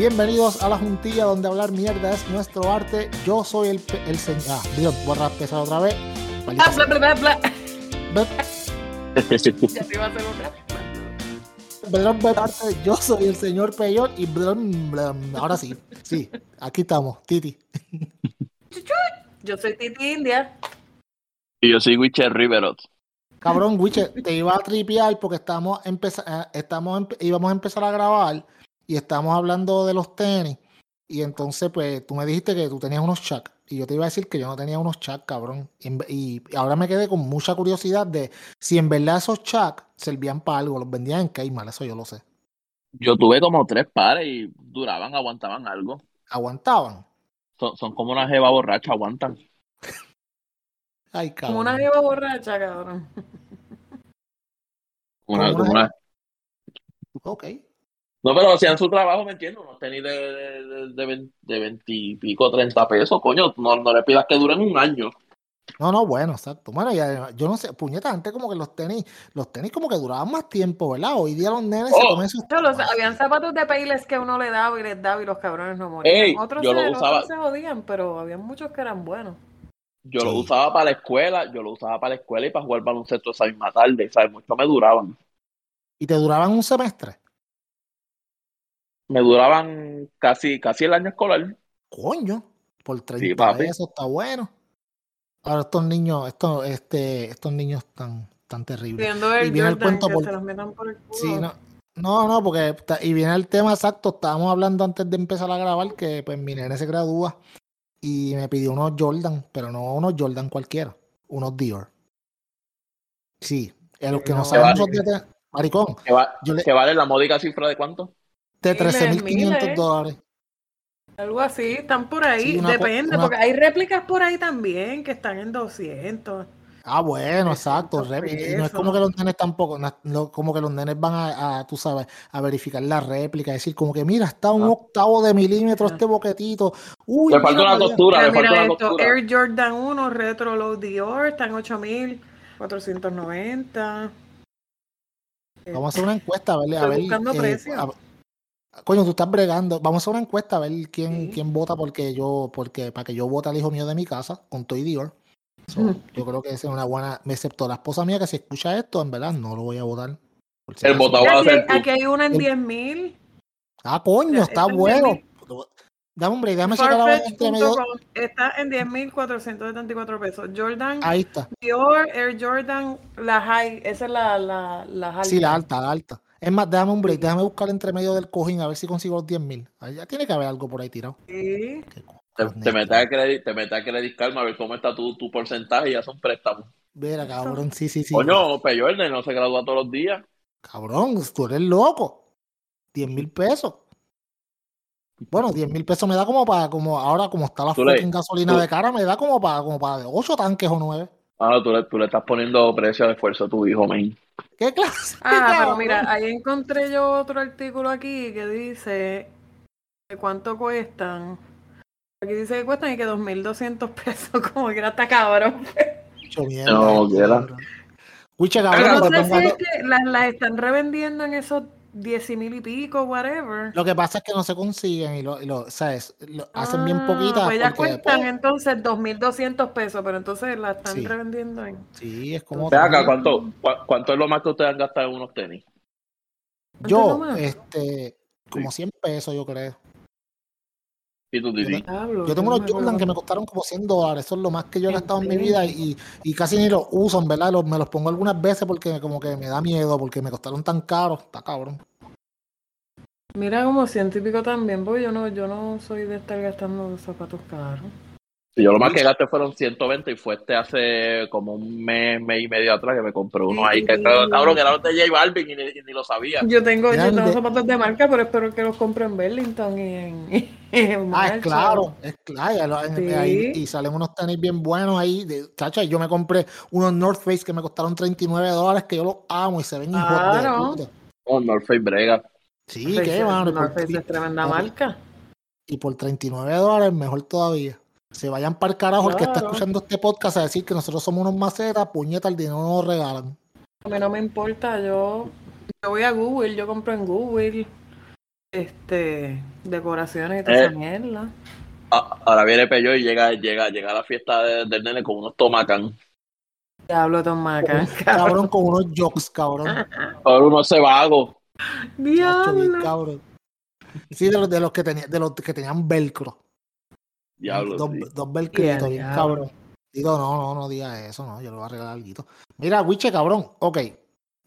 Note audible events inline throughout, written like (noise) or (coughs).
Bienvenidos a la juntilla donde hablar mierda es nuestro arte. Yo soy el, el señor. Ah, Dios, voy a empezar otra vez. Ah, bla, bla, bla, bla. Ve- (laughs) Ya te iba a hacer otra. Belón de parte, yo soy el señor Peyor y ahora sí, sí, aquí estamos, Titi. Yo soy Titi India. Y yo soy Witcher Riverot. Cabrón, Wiche, te iba a tripear porque estamos, empeza- eh, estamos íbamos a empezar a grabar y estamos hablando de los tenis. Y entonces, pues, tú me dijiste que tú tenías unos chuck. Y yo te iba a decir que yo no tenía unos chuck, cabrón. Y, ahora me quedé con mucha curiosidad de si en verdad esos chuck servían para algo. Los vendían en Kmart, eso yo lo sé. Yo tuve como tres pares y duraban, aguantaban algo. Aguantaban. Son, son como una jeva borracha, aguantan. Ay, cabrón. Como una jeva borracha, cabrón. Una, Como como una- una- Ok. No, pero hacían su trabajo, ¿me entiendes? Unos tenis de, de, de, de, vein- de 20 y pico, 30 pesos, coño. No, no le pidas que duren un año. No, no, bueno, exacto. Bueno, y además, yo no sé, puñeta, antes como que los tenis, los tenis como que duraban más tiempo, ¿verdad? Hoy día los nenes se Oh. comen sus No, los- habían zapatos de Payless que uno le daba y les daba y los cabrones no morían. Ey, otros, yo lo se, usaba. otros se jodían, pero había muchos que eran buenos. Yo lo Sí. usaba para la escuela, yo lo usaba para la escuela y para jugar baloncesto esa misma tarde, ¿sabes? Mucho me duraban. y te duraban un semestre. Me duraban casi, casi el año escolar. Coño, por 30 Sí, pesos está bueno. Ahora estos niños, estos, este, estos niños tan, tan terribles. Viendo el Y viene el cuento por- se los metan por el culo. Sí, no, no, no, porque está- y viene el tema exacto. Estábamos hablando antes de empezar a grabar que pues mi nene se gradúa y me pidió unos Jordan, pero no unos Jordan cualquiera, unos Dior. Sí, a los que no No. saben Vale. maricón, Que, va- yo le, que vale la módica cifra de cuánto? De Miles, 13.500 miles. dólares. Algo así, están por ahí. Sí, una po- Depende, una- porque hay réplicas por ahí también que están en 200. Ah, bueno, 300 exacto. y no es como que los nenes tampoco, no como que los nenes van a, a, tú sabes, a verificar la réplica, decir como que mira, está un Ah. octavo de milímetro Ah. este boquetito. Uy, Le falta mira una costura, Mira, le falta mira una esto, costura. Air Jordan 1 Retro Low Dior, están 8490. Vamos a hacer una encuesta a ver, a ver, buscando eh, precios. Coño, tú estás bregando. Vamos a hacer una encuesta a ver quién, Sí. quién vota porque yo, porque para que yo vote al hijo mío de mi casa con Toy Dior. So, yo creo que esa es una buena, excepto la esposa mía que si escucha esto, en verdad no lo voy a votar. si El votado va a Aquí, ser tú. aquí hay una en El- 10.000. Ah, coño, está bueno. 10.000. Dame hombre, déjame checar la vaina entre medio. Farfetch.com está en 10.474 pesos. Jordan Ahí está. Dior Air Jordan, la high, esa es la, la, la alta. Sí, la alta, la alta. Es más, déjame un break, déjame buscar entre medio del cojín a ver si consigo los 10 mil. Ya tiene que haber algo por ahí tirado. Sí. Te, te metes a credit, te metes a Credit Karma a ver cómo está tu, tu porcentaje y ya son préstamos. Mira, cabrón, sí, sí, sí. Coño, Peyorne no se gradúa todos los días. Cabrón, tú eres loco. 10 mil pesos. Bueno, 10 mil pesos me da como para, como ahora como está la fucking gasolina tú- de cara, me da como para, como para 8 tanques o 9. Ah, tú le, tú le estás poniendo precio de esfuerzo a tu hijo, man. ¿Qué clase? Ah, pero mira, ahí encontré yo otro artículo aquí que dice de cuánto cuestan. Aquí dice que cuestan y que 2.200 (laughs) pesos, como que era hasta cabrón. Mucho mierda, No, quiera. cabrón. Escucha, cabrón, Pero no sé si es que las, las están revendiendo en esos 10 mil y pico, whatever. Lo que pasa es que no se consiguen y lo, y lo- ¿sabes? Lo hacen bien Ah, poquitas. Pues ya cuestan después- entonces 2.200 pesos, pero entonces la están Sí. revendiendo en... Sí, es como. Ve acá. ¿cuánto, ¿cuánto es lo más que ustedes han gastado en unos tenis? ¿Cuánto es lo Yo, este, como 100 pesos, yo creo. Yo tengo no unos Jordan que me costaron como 100 dólares. Eso es lo más que yo he ¿En gastado en mi vida y, y casi ni los uso, en verdad. Los- me los pongo algunas veces porque como que me da miedo, porque me costaron tan caros. Está cabrón. Mira como pico también, porque yo no, yo no soy de estar gastando zapatos caros. Sí, yo lo más que gasté fueron 120 y fue este hace como un mes, mes y medio atrás que me compré uno ahí. Que, cabrón, que era los de J Balvin y ni, y ni lo sabía. Yo tengo, yo tengo zapatos de marca, pero espero que los compre en Burlington y en, (laughs) en Ah, es claro, es claro. Sí. ahí- y salen unos tenis bien buenos ahí. De, chacha, yo me compré unos North Face que me costaron 39 dólares, que yo los amo y se ven Claro. puta. Oh, North Face Brega. Sí, North qué Face- mano. North Face es tremenda marca. Y por 39 dólares, mejor todavía. Se vayan para el carajo el que está escuchando este podcast a decir que nosotros somos unos macetas, puñeta, el dinero no nos regalan. A mí no me importa, yo, yo voy a Google, yo compro en Google. este decoraciones y toda Eh. esa mierda. Ah, Ahora viene Peyo y llega, llega, llega a la fiesta de- del nene con unos tomacán. Diablo tomaca, cabrón. Cabrón, con unos jokes, cabrón. (laughs) Ahora uno se vago. Diablo. cabrón. Sí, de los, de los que tenía, de los que tenían velcro. Diablo. sí. Ya, bien cabrón. Digo, no, no, no diga eso, no, yo le voy a regalar algo. Mira, Wiche, cabrón, ok.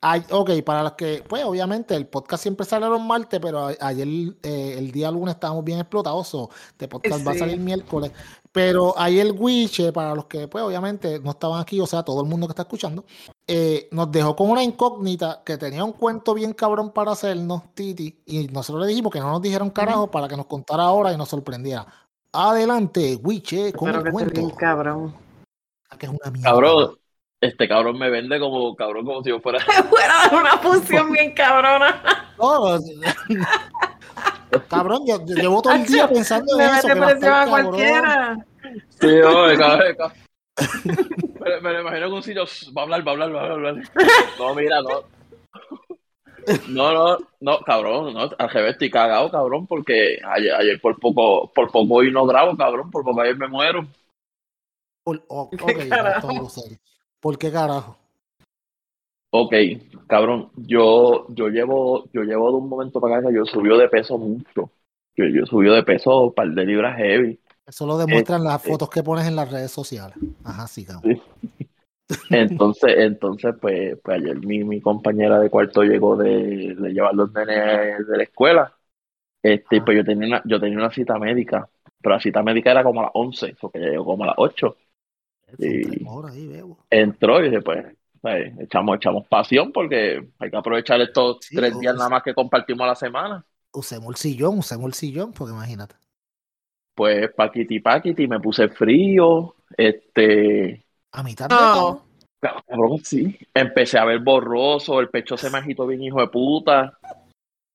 Ay, ok, para los que, pues obviamente el podcast siempre sale los martes, pero ayer, eh, el día lunes estábamos bien explotados, so, este podcast va a salir miércoles. Pero ayer Wiche, para los que, pues obviamente no estaban aquí, o sea, todo el mundo que está escuchando, eh, nos dejó con una incógnita que tenía un cuento bien cabrón para hacernos, Titi, y nosotros le dijimos que no nos dijeron carajo para que nos contara ahora y nos sorprendiera. Adelante, Wiche, con Espero el que esté cuento. bien cabrón. Que es una mierda. Cabrón, este cabrón me vende como cabrón, como si yo fuera. (laughs) Fuera de una función bien cabrona. No, cabrón, yo, yo llevo todo el día pensando Me en eso. mete va a presión a cualquiera. Sí, oye, cabrón, (laughs) cabrón. Me, me lo imagino que un sitio va a hablar, va a hablar, va a hablar. (laughs) No, mira, no. No, no, no, cabrón, no, al revés estoy cagado, cabrón, porque ayer, ayer por poco, por poco hoy no grabo, cabrón, por poco ayer me muero. Por- oh, ¿Qué ok, ya, carajo? Ok, cabrón, yo, yo llevo, yo llevo de un momento para acá que yo subió de peso mucho. Yo, yo subió de peso un par de libras heavy. Eso lo demuestran las Este- fotos que pones en las redes sociales. Ajá, sí, cabrón. Entonces, entonces, pues, pues ayer mi, mi compañera de cuarto llegó de, de llevar los nenes de la escuela. Este, y pues yo tenía una, yo tenía una cita médica, pero la cita médica era como a las 11, porque ella llegó como a las 8. Son Sí. tres horas ahí, bebo. Entró y dije, pues, pues, echamos, echamos pasión porque hay que aprovechar estos Sí, tres días nada más que compartimos a la semana. Usemos el sillón, usemos el sillón, porque imagínate. Pues paquiti paquiti, me puse frío, este, A mitad No. de cabrón, sí. Empecé a ver borroso, el pecho se me agitó bien, hijo de puta.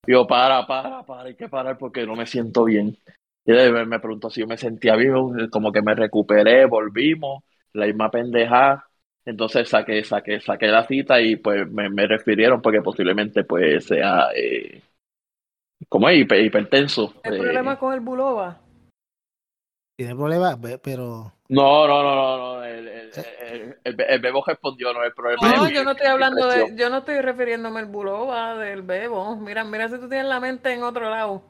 Yo, para, para, para, hay que parar porque no me siento bien. Y me, me preguntó si yo me sentía bien, como que me recuperé, volvimos, la misma pendeja. Entonces saqué, saqué, saqué la cita y pues me, me refirieron porque posiblemente pues sea, eh, como es, Hiper- hipertenso. ¿El Eh, problema con el buloba? Tiene problemas, ve- pero. no, no, no, no, no, el, el, el, bebo respondió, no, el problema No, es yo no estoy hablando de, yo no estoy refiriéndome al buloba del bebo. Mira, mira si tú tienes la mente en otro lado.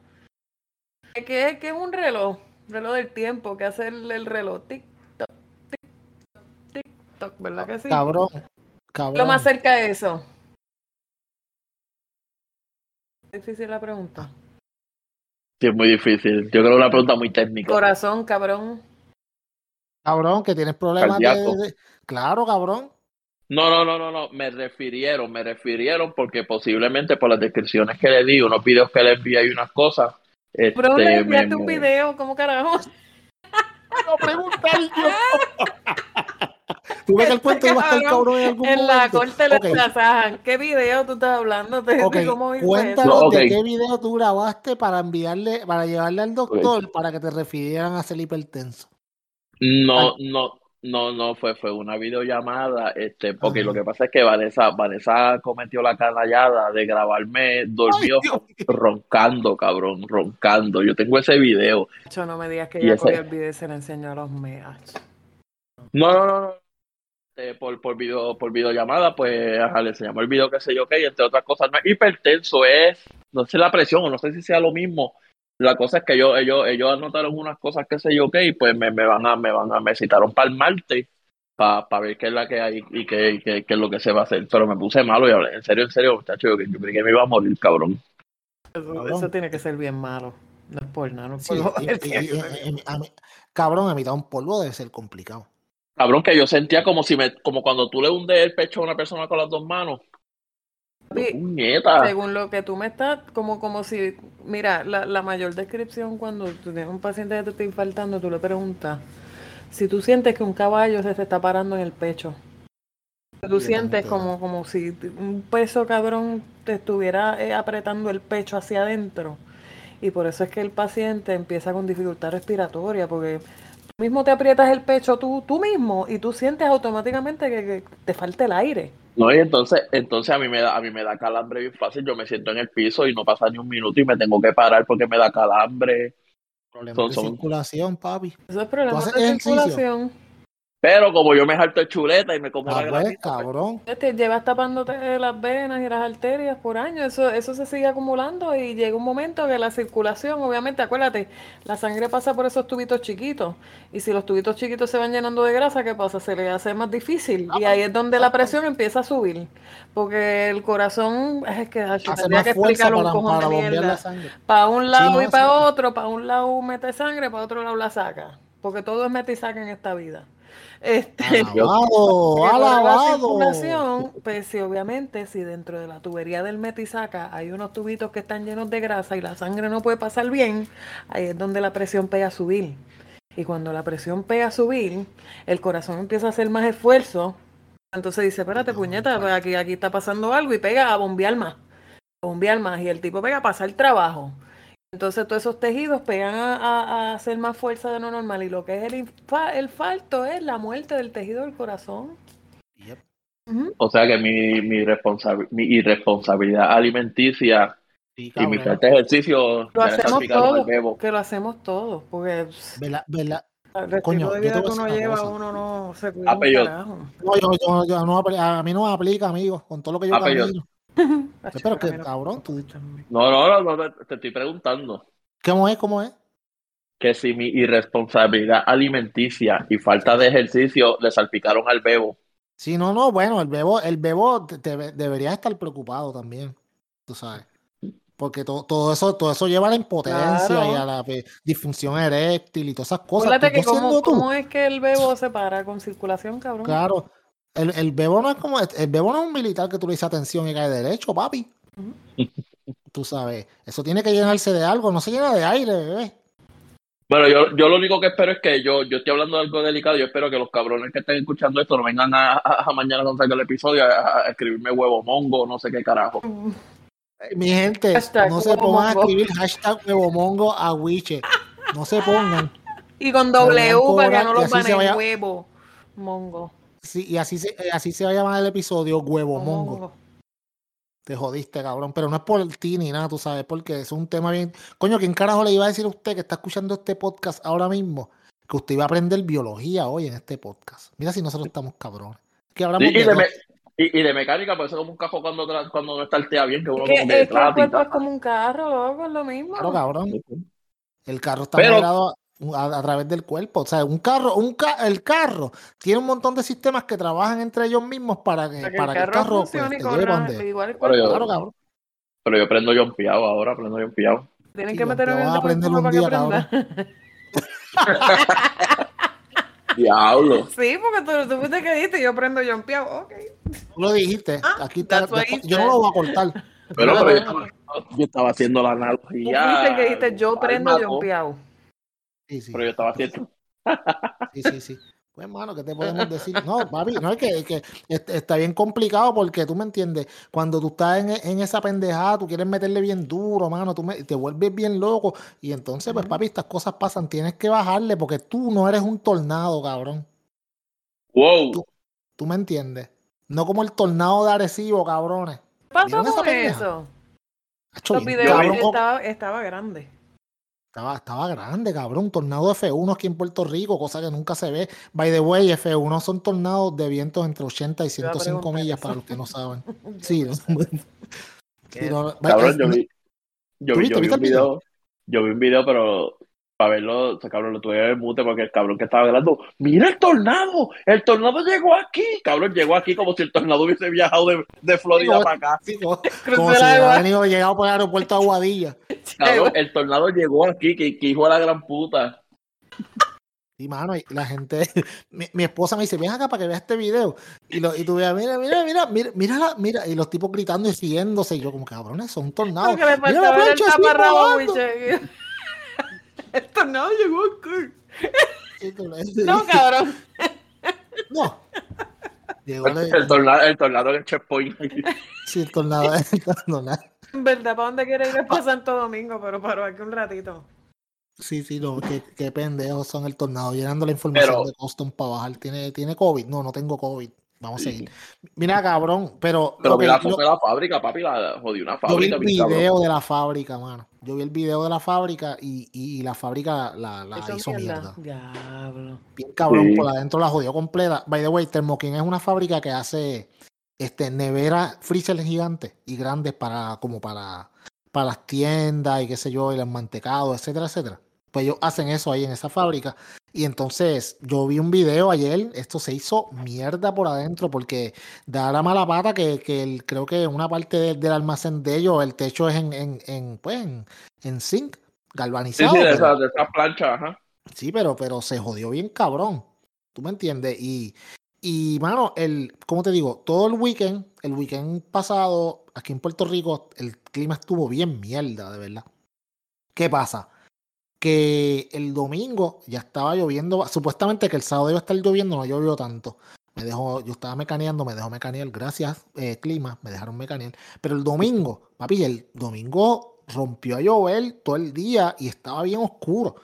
Es que es que es un reloj, reloj del tiempo, que hace el, el reloj. Tic toc, tic toc, tic toc, ¿verdad que sí? Cabrón. Cabrón. Lo más cerca de eso. Es difícil la pregunta. Sí, es muy difícil. Yo creo que es una pregunta muy técnica. Corazón, cabrón. Cabrón, que tienes problemas de, Claro, cabrón. No, no, no, no, no. Me refirieron, me refirieron porque posiblemente por las descripciones que le di, unos videos que le envié y unas cosas. Este, le me- enviaste un video, ¿cómo carajo? (laughs) No preguntar yo. Tú ves que el cuento iba a estar cabrón en algún En la momento. corte le Ok, tasajan. ¿Qué video tú estás hablando? ¿De, cómo Cuéntanos No, ok. de qué video tú grabaste para enviarle, para llevarle al doctor para que te refirieran a ser hipertenso. No, no, no, no, fue, fue una videollamada, este, porque Ajá. lo que pasa es que Vanessa, Vanessa cometió la canallada de grabarme dormido (laughs) roncando, cabrón, roncando. Yo tengo ese video. Cho, no me digas que Y ella ese- cogió el video y se le enseñó a los meas. No, no, no, no. Este, por, por video, por videollamada, pues ajá, le enseñamos el video que sé yo, que entre otras cosas, no es hipertenso, es, no sé la presión, o no sé si sea lo mismo. La cosa es que ellos, ellos, ellos anotaron unas cosas que sé yo, que y pues me, me van a, me van a, me citaron para el martes para ver qué es la que hay y qué, qué, qué es lo que se va a hacer. Pero me puse malo y hablé, en serio, en serio, muchacho, yo, yo creí que me iba a morir, cabrón. Eso, tiene que ser bien malo. No es por nada, no es por y- y- y- a mí- cabrón, a mitad un polvo debe ser complicado. Cabrón, que yo sentía como si me, como cuando tú le hundes el pecho a una persona con las dos manos. Puñeta. Según lo que tú me estás, como, como si, mira, la, la mayor descripción cuando tú tienes un paciente que te está infartando, tú le preguntas si tú sientes que un caballo se te está parando en el pecho. Tú sientes como, como si un peso cabrón te estuviera eh, apretando el pecho hacia adentro. Y por eso es que el paciente empieza con dificultad respiratoria, porque tú mismo te aprietas el pecho tú, tú mismo y tú sientes automáticamente que, que te falta el aire. No, y entonces, entonces a mí me da, a mí me da calambre bien fácil. Yo me siento en el piso y no pasa ni un minuto y me tengo que parar porque me da calambre. Problemas Son- de son- circulación, papi. Eso es problema de ejercicio? circulación. Pero como yo me salto chuleta y me como Ah, la pues, grasita, pues, cabrón. Te Este, llevas tapándote las venas y las arterias por años, eso, eso se sigue acumulando y llega un momento que la circulación, obviamente, acuérdate, la sangre pasa por esos tubitos chiquitos y si los tubitos chiquitos se van llenando de grasa, ¿qué pasa? Se le hace más difícil y ahí es donde la presión empieza a subir, porque el corazón, es que ay, Hace tendría más que fuerza explicarlo un para, cojón para de bombear la mierda. sangre. Para un lado y para otro, para un lado mete sangre, para otro lado la saca, porque todo es mete y saca en esta vida. Este, (laughs) Alabado, la alabado. pues sí, obviamente, si dentro de la tubería del metisaca hay unos tubitos que están llenos de grasa y la sangre no puede pasar bien, ahí es donde la presión pega a subir. Y cuando la presión pega a subir, el corazón empieza a hacer más esfuerzo. Entonces dice, espérate, puñeta, pues aquí, aquí está pasando algo y pega a bombear más. Bombear más. Y el tipo pega a pasar trabajo. Entonces todos esos tejidos pegan a, a- a hacer más fuerza de lo normal. Y lo que es el, infa- el falto es la muerte del tejido del corazón. Yep. O sea que mi, mi, responsabi- mi irresponsabilidad alimenticia Sí, y mi falta de ejercicio Lo hacemos todos, que lo hacemos todos, porque ¿Verdad? ¿Verdad? el Coño, de vida que uno lleva, cosa. uno no se cuida Ah. No, yo, yo, yo no, a mí no me aplica, amigo, con todo lo que yo Ah, yo- camino. (laughs) Pero que, cabrón, tú- No, no, no, no, te, estoy preguntando ¿Cómo es? ¿Cómo es? que si mi irresponsabilidad alimenticia y falta de ejercicio le salpicaron al bebo. Sí, no, no, bueno, el bebo, el bebo te- te- debería estar preocupado también, tú sabes. Porque to- todo eso, todo eso lleva a la impotencia Claro. y a la pe- disfunción eréctil y todas esas cosas. Acuérdate Tú que cómo, siendo tú, cómo es que el bebo se para con circulación, cabrón. Claro, el, el bebo no es como, el bebo no es un militar que tú le dices atención y cae derecho, papi. Tú sabes, eso tiene que llenarse de algo, no se llena de aire, bebé. Bueno, yo, yo lo único que espero es que yo, yo estoy hablando de algo delicado. Yo espero que los cabrones que estén escuchando esto no vengan a, a- a mañana cuando salga el episodio a, a escribirme huevo mongo, no sé qué carajo. Eh, Mi gente, Hashtag no se huevo pongan a mongo. escribir hashtag huevomongo a Wiche. No se pongan. (laughs) Y con W para que no los así van se en vaya- huevo. Mongo. Sí, y así se, eh, así se va a llamar el episodio Huevo Mongo. Mongo. Te jodiste, cabrón. Pero no es por ti ni nada, tú sabes, porque es un tema bien. Coño, ¿quién carajo le iba a decir a usted que está escuchando este podcast ahora mismo? Que usted iba a aprender biología hoy en este podcast. Mira si nosotros estamos cabrones. Que Y, hablamos y de me- y, y de mecánica, pues es como un cajo cuando, tra- cuando no está el tea bien, que uno como es que el cuerpo es como un carro, loco, es lo mismo. Claro, cabrón. El carro está Pero- moderado a, a través del cuerpo. O sea, un carro, un ca- el carro tiene un montón de sistemas que trabajan entre ellos mismos para que, Para que para el que el carro carro pues, te lleve donde- igual el Pero yo- Claro, cabrón. Pero yo prendo Jompiado ahora, prendo Jompiado. Tienen Sí, que lo meter que en el aprender un para que día, aprenda. (laughs) (laughs) Diablo. Sí, porque tú, tú fuiste que dijiste, yo prendo jumpeado. Ok. Tú lo dijiste. Ah, Aquí está. Yo no lo voy a cortar. Pero, pero yo, estaba, yo estaba haciendo la Tú analogía. fuiste el que dijiste, yo prendo maco, jumpeado. Sí, sí. Pero yo estaba haciendo. Sí, sí, sí. Pues, hermano, ¿qué te podemos (laughs) decir? No, papi, no es que, que est- está bien complicado porque tú me entiendes. Cuando tú estás en, en esa pendejada, tú quieres meterle bien duro, mano, tú me- te vuelves bien loco. Y entonces, pues, papi, estas cosas pasan. Tienes que bajarle porque tú no eres un tornado, cabrón. Wow. Tú- ¿Tú me entiendes? No como el tornado de Arecibo, cabrones. ¿Qué pasó ¿Vieron esa con eso? Hacho, Los bien videos cabrón, oh, estaba, estaba grande. Estaba, estaba grande, cabrón. Tornado F1 aquí en Puerto Rico, cosa que nunca se ve. By the way, F1 son tornados de vientos entre 80 y Te iba a 105 preguntar millas eso. para los que no saben. (laughs) Sí, no. (laughs) Sí, no, Cabrón, es- yo vi, yo ¿Tú vi, yo vi un video, yo vi un video, pero para verlo, o sea, cabrón, lo tuve en mute porque el cabrón que estaba hablando, mira el tornado, el tornado llegó aquí, cabrón, llegó aquí como si el tornado hubiese viajado de, de Florida para acá. sí, como, si hubiera venido llegado por el aeropuerto de Aguadilla. (laughs) Cabrón, el tornado llegó aquí, que, que hijo de la gran puta. Y mano, y la gente, (laughs) mi, mi esposa me dice, ven acá para que veas este video. Y, lo, y tú veas, mira, mira, mira, mira, mira, la- mira, y los tipos gritando y siguiéndose. Y yo, como cabrones, son tornados. Mira la ver plancha así taparrabo, volando. biche. El tornado llegó No, cabrón. No. Llegó El, le- tornado, el tornado en el checkpoint. sí, el tornado, el tornado. En verdad, ¿para dónde quiere ir es para Santo Domingo? Pero paró aquí un ratito. Sí, sí, no, qué, qué pendejos son el tornado, llenando la información Pero- de custom para bajar. ¿Tiene, ¿Tiene COVID? No, no tengo COVID. Vamos a seguir. Mira, cabrón, pero. Pero ok, vi la lo- foto de la fábrica, papi, la jodí una yo vi fábrica. el cabrón. video de la fábrica, mano. Yo vi el video de la fábrica y, y la fábrica la, hizo mierda. mierda. Diablo. Bien cabrón, Sí. por adentro la jodió completa. By the way, Thermo King es una fábrica que hace este neveras freezer gigantes y grandes para como para, para las tiendas y qué sé yo, y el mantecado, etcétera, etcétera. Pues ellos hacen eso ahí en esa fábrica. Y entonces yo vi un video ayer, esto se hizo mierda por adentro porque da la mala pata que, que el- creo que una parte del, del almacén de ellos, el techo es en, en, en, pues, en, en zinc, Sí, galvanizado. sí, de pero- esas de esas planchas, ajá. Sí, pero, pero se jodió bien cabrón. ¿Tú me entiendes? Y, y mano, el, ¿cómo te digo? Todo el weekend, el weekend pasado, aquí en Puerto Rico, el clima estuvo bien mierda, de verdad. ¿Qué pasa? Que el domingo ya estaba lloviendo, supuestamente que el sábado iba a estar lloviendo, no llovió tanto. Me dejó, yo estaba mecaneando, me dejó mecanear, gracias, eh, clima, me dejaron mecanear. Pero el domingo, papi, el domingo rompió a llover todo el día y estaba bien oscuro.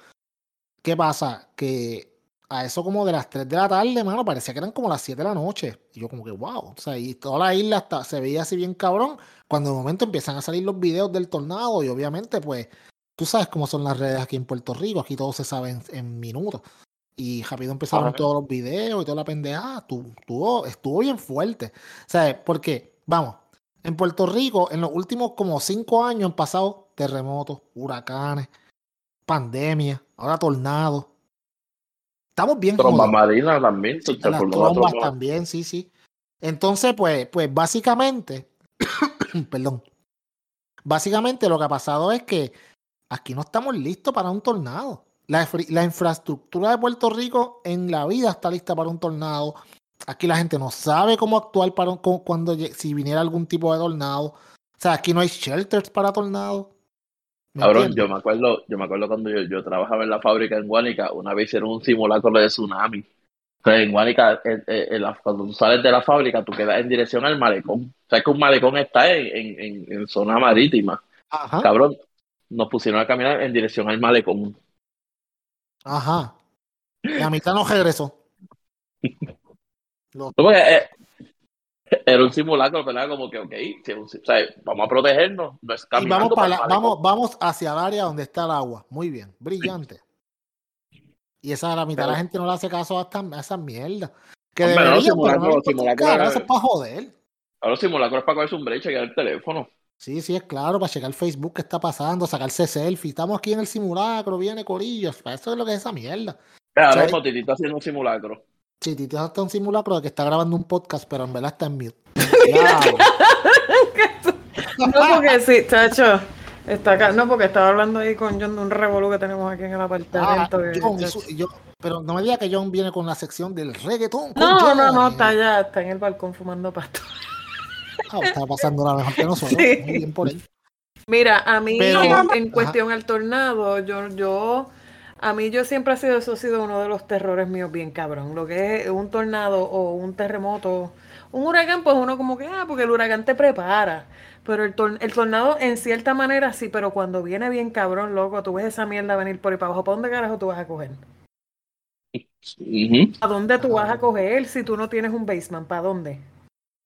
¿Qué pasa? Que a eso como de las 3 de la tarde, mano, parecía que eran como las 7 de la noche. Y yo como que, wow. O sea, y toda la isla hasta se veía así bien cabrón. Cuando de momento empiezan a salir los videos del tornado y obviamente, pues, tú sabes cómo son las redes aquí en Puerto Rico. Aquí todo se sabe en, en minutos. Y rápido empezaron Ajá. todos los videos y toda la pendejada. Tu- Estuvo, estuvo bien fuerte. ¿Sabes? Porque, vamos, en Puerto Rico, en los últimos como 5 años han pasado terremotos, huracanes, pandemia, ahora tornados. Estamos bien Tromba jodidos. marina también. se Las trombas tromba. también, sí, sí. Entonces, pues, pues básicamente, (coughs) perdón, básicamente lo que ha pasado es que aquí no estamos listos para un tornado. La, infra- la infraestructura de Puerto Rico en la vida está lista para un tornado. Aquí la gente no sabe cómo actuar para un- cu- cuando si viniera algún tipo de tornado. O sea, aquí no hay shelters para tornados. ¿Me Cabrón, yo me acuerdo, yo me acuerdo cuando yo, yo trabajaba en la fábrica en Guánica, una vez hicieron un simulacro de tsunami. O sea, en la- cuando tú sales de la fábrica, tú quedas en dirección al malecón. O sea, que un malecón está en, en zona marítima. Ajá, Cabrón, nos pusieron a caminar en dirección al malecón. ajá. La mitad no regresó. No, porque, eh, era un simulacro, ¿verdad? Como que, ok, o sea, vamos a protegernos, no es Y vamos, para para vamos, vamos hacia el área donde está el agua. Muy bien, brillante. Y esa la mitad de la gente no le hace caso a, esta, a esa mierda. Que Hombre, no, pero no le importa un simulacro carajo, era- eso es para joder. Ahora los simulacros es para cogerse un brecha y el teléfono. Sí, sí, es claro, para checar Facebook qué está pasando, sacarse selfie. Estamos aquí en el simulacro, viene Corillos. Para eso es lo que es esa mierda. Ahora sea, mismo Titi está haciendo un simulacro. Sí, Titi está un simulacro de que está grabando un podcast, pero en verdad está en mute. (laughs) No, porque sí, chacho. Está acá. No, porque estaba hablando ahí con John de un revolú que tenemos aquí en el Ah, apartamento. John, eso- yo- pero no me diga que John viene con la sección del reggaetón. No, no, no, está allá, está en el balcón fumando pasto. Ah, está pasando la mejor que (laughs) nosotros. Sí. Muy bien por él. Mira, a mí Pero- en, en Ajá. cuestión al tornado, yo, yo, a mí yo siempre ha sido, eso ha sido uno de los terrores míos bien cabrón. Lo que es un tornado o un terremoto, un huracán, pues uno como que, ah, porque el huracán te prepara. Pero el, tor- el tornado en cierta manera sí, pero cuando viene bien cabrón, loco, tú ves esa mierda venir por ahí para abajo, ¿para dónde carajo tú vas a coger? Ujú. ¿A dónde tú vas a coger si tú no tienes un basement? ¿Para dónde?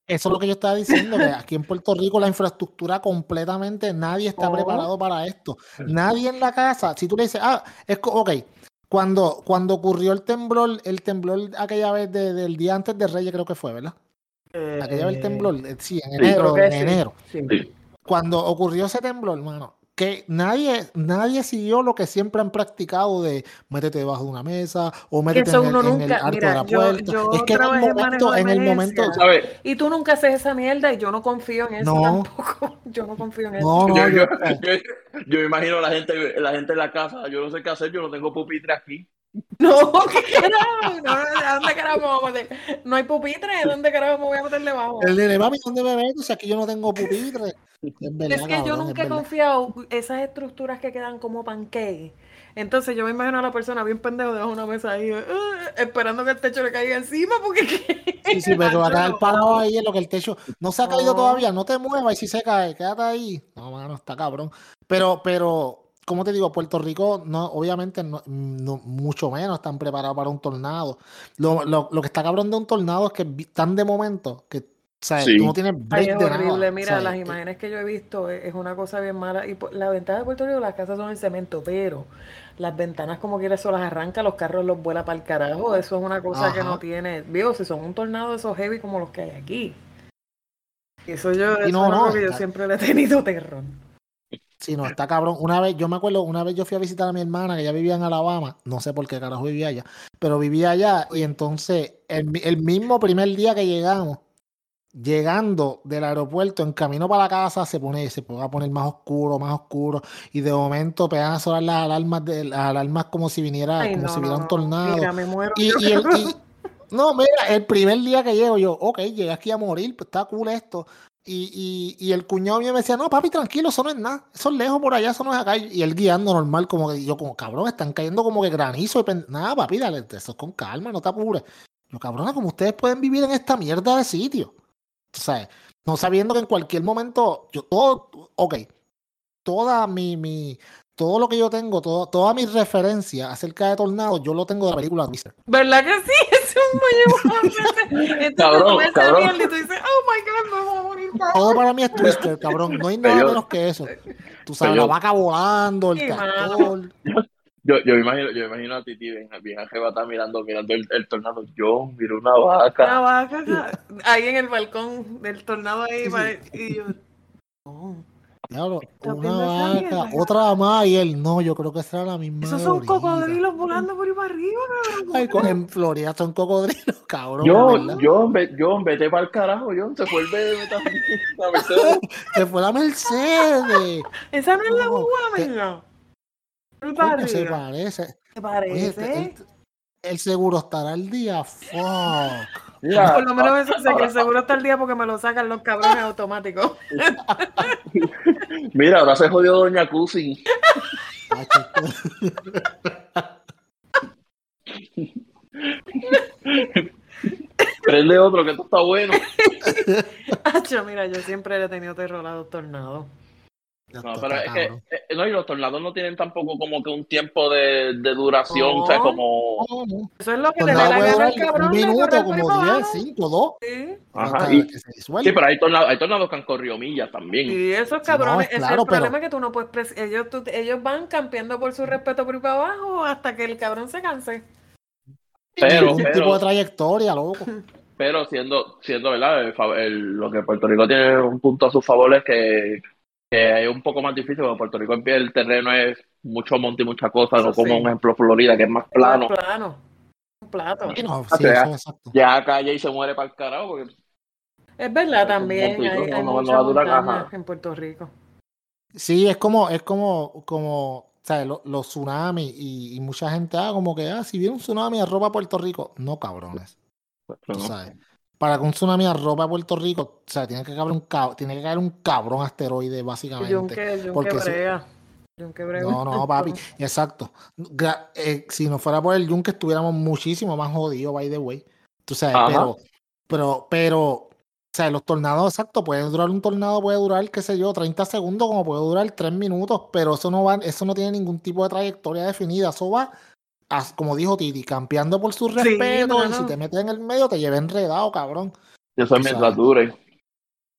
Eso es lo que yo estaba diciendo, que aquí en Puerto Rico la infraestructura completamente, nadie está Oh. preparado para esto. Nadie en la casa, si tú le dices, ah, es ok, cuando, cuando ocurrió el temblor, el temblor aquella vez de- del día antes de Reyes creo que fue, ¿verdad? Aquella vez el temblor, eh, sí, en enero, en enero. Sí. Sí. Cuando ocurrió ese temblor, hermano, que nadie, nadie siguió lo que siempre han practicado de métete debajo de una mesa o métete en el, en arco mira, de la puerta. yo es que en el momento, en el momento. Y tú nunca haces esa mierda y yo no confío en eso No. tampoco. (laughs) Yo no confío en eso. no, Yo, yo- yo, yo- yo me imagino la gente, la gente en la casa, yo no sé qué hacer, yo no tengo pupitre aquí. (laughs) No, (laughs) ¿qué? No, ¿a dónde carajo me voy a meter? No hay pupitre, ¿dónde carajo me voy a meter debajo? El de mami, ¿dónde me ves? O sea, que yo no tengo pupitre. Es, verdad, Es que yo cabrón, nunca he confiado esas estructuras que quedan como pancake. Entonces yo me imagino a la persona bien pendejo debajo de una mesa ahí, eh, esperando que el techo le caiga encima porque (laughs) Sí, sí, pero va a caer parado ahí en lo que el techo no se ha caído No. todavía, no te muevas y si se cae, quédate ahí. No, mano, está cabrón. Pero, pero, como te digo, Puerto Rico, no, obviamente, no, no- mucho menos están preparados para un tornado. Lo, lo- lo que está cabrón de un tornado es que tan de momento que, o sea, Sí. tú no tienes Ay, break es de horrible, nada. mira, o sea, las que- imágenes que yo he visto es, es una cosa bien mala. Y la ventaja de Puerto Rico, las casas son en cemento, pero las ventanas como quiera eso las arranca, los carros los vuela para el carajo. Eso es una cosa que no tiene. Digo, si son un tornado de esos heavy como los que hay aquí. Eso yo, eso no, es no, algo que yo siempre le he tenido terror. Sí, no, está cabrón. Una vez, yo me acuerdo, una vez yo fui a visitar a mi hermana que ella vivía en Alabama, no sé por qué carajo vivía allá, pero vivía allá y entonces el, mi- el mismo primer día que llegamos, llegando del aeropuerto en camino para la casa, se pone, se va a poner más oscuro, más oscuro y de momento pegan a sonar las alarmas, de, las alarmas como si viniera, Ay, como no, si viniera no. un tornado. Mira, me muero. Y, yo, y el, y- (laughs) no, mira, el primer día que llego yo, ok, llegué aquí a morir, pues está cool esto. Y, el cuñado mío me decía, no, papi, tranquilo, eso no es nada, eso es lejos por allá, eso no es acá. Y él guiando normal, como que yo, como cabrón, están cayendo como que granizo. Y nada, papi, dale, eso es con calma, no te apures. Yo, cabrona, como ustedes pueden vivir en esta mierda de sitio. O sea, no sabiendo que en cualquier momento, yo todo, ok, toda mi, mi, todo lo que yo tengo, todo, toda mi referencia acerca de tornados, yo lo tengo de la película Twister. ¿Verdad que sí? (laughs) Es un muñeco. (laughs) Entonces Cabrón, tú cabrón. y tú dices, oh my god, me voy a morir. cabrón". Todo para mí es Twister, cabrón. No hay nada yo- menos que eso. Tú sabes, la yo- vaca volando, el Sí, tractor. Yo, yo me imagino, yo me imagino a Titi bien, bien arrebatada mirando, mirando el, el tornado. Yo miro una vaca. Una vaca ca- ahí en el balcón del tornado ahí Sí, y yo no, ¿Estás una vaca, otra más y él, no, yo creo que será la misma. esos son cocodrilos volando por ahí para arriba cabrón. Ay, en Florida son cocodrilos, cabrón. Yo, ¿verdad? yo, ve- yo, vete para el carajo, yo, se fue el bebé también. (laughs) La Mercedes. Se fue la Mercedes. esa no es la No, guagua Por para Coño, se parece. ¿Te Oye, este- parece? el, el seguro estará al día. Fuck. Por lo menos eso sé que el seguro está al día porque me lo sacan los cabrones automáticos (laughs) mira, ahora se jodió Doña. Macho, Prende otro, que esto está bueno. (laughs) Acho, mira yo siempre le he tenido terror a los tornados No, está pero es que, eh, no, y los tornados no tienen tampoco como que un tiempo de, de duración, o sea, como... No, eso es lo que le da la gana al cabrón un minuto, como para 10, abajo. 5, 2. Sí. Ajá, y-. Sí, pero hay tornados, hay tornados que han corrido millas también. Y esos no, cabrones, es claro, es el pero- problema que tú no puedes ellos, tú- ellos van campeando por su respeto por ahí para abajo hasta que el cabrón se canse. Pero, Ningún tipo pero, de trayectoria, loco. pero siendo, siendo verdad, el fa- el- lo que Puerto Rico tiene un punto a su favor es que, que es un poco más difícil, porque Puerto Rico en pie el terreno es mucho monte y mucha cosa, no como sí. un ejemplo Florida, que es más plano. Más plano. Un plato. No, Ah, sí, es exacto. Ya calle y se muere para el carajo, porque Es verdad también, montito, hay, hay no- no muchas va a durar, montañas ajá. en Puerto Rico. Sí, es como, es como, como, ¿sabes? Lo- Los, tsunamis y, y mucha gente, ah, como que, ah, si viene un tsunami arroba Puerto Rico. No, cabrones. pues, Tú no. sabes. Para que un tsunami arroba Puerto Rico, o sea, tiene que caer un, cab- tiene que caer un cabrón asteroide, básicamente. Yunque, Yunque porque si- brega. Yunque brega No, no, papi, (laughs) exacto. Eh, si no fuera por el yunque, estuviéramos muchísimo más jodidos, by the way. Tú sabes, Ajá. pero, pero, pero, o sea, los tornados, exacto, pueden durar un tornado, puede durar, qué sé yo, 30 segundos, como puede durar 3 minutos, pero eso no va, eso no tiene ningún tipo de trayectoria definida. Eso va, a- como dijo Titi, campeando por su Sí, respeto, y si te metes en el medio, te lleva enredado, cabrón. Eso es mientras dure.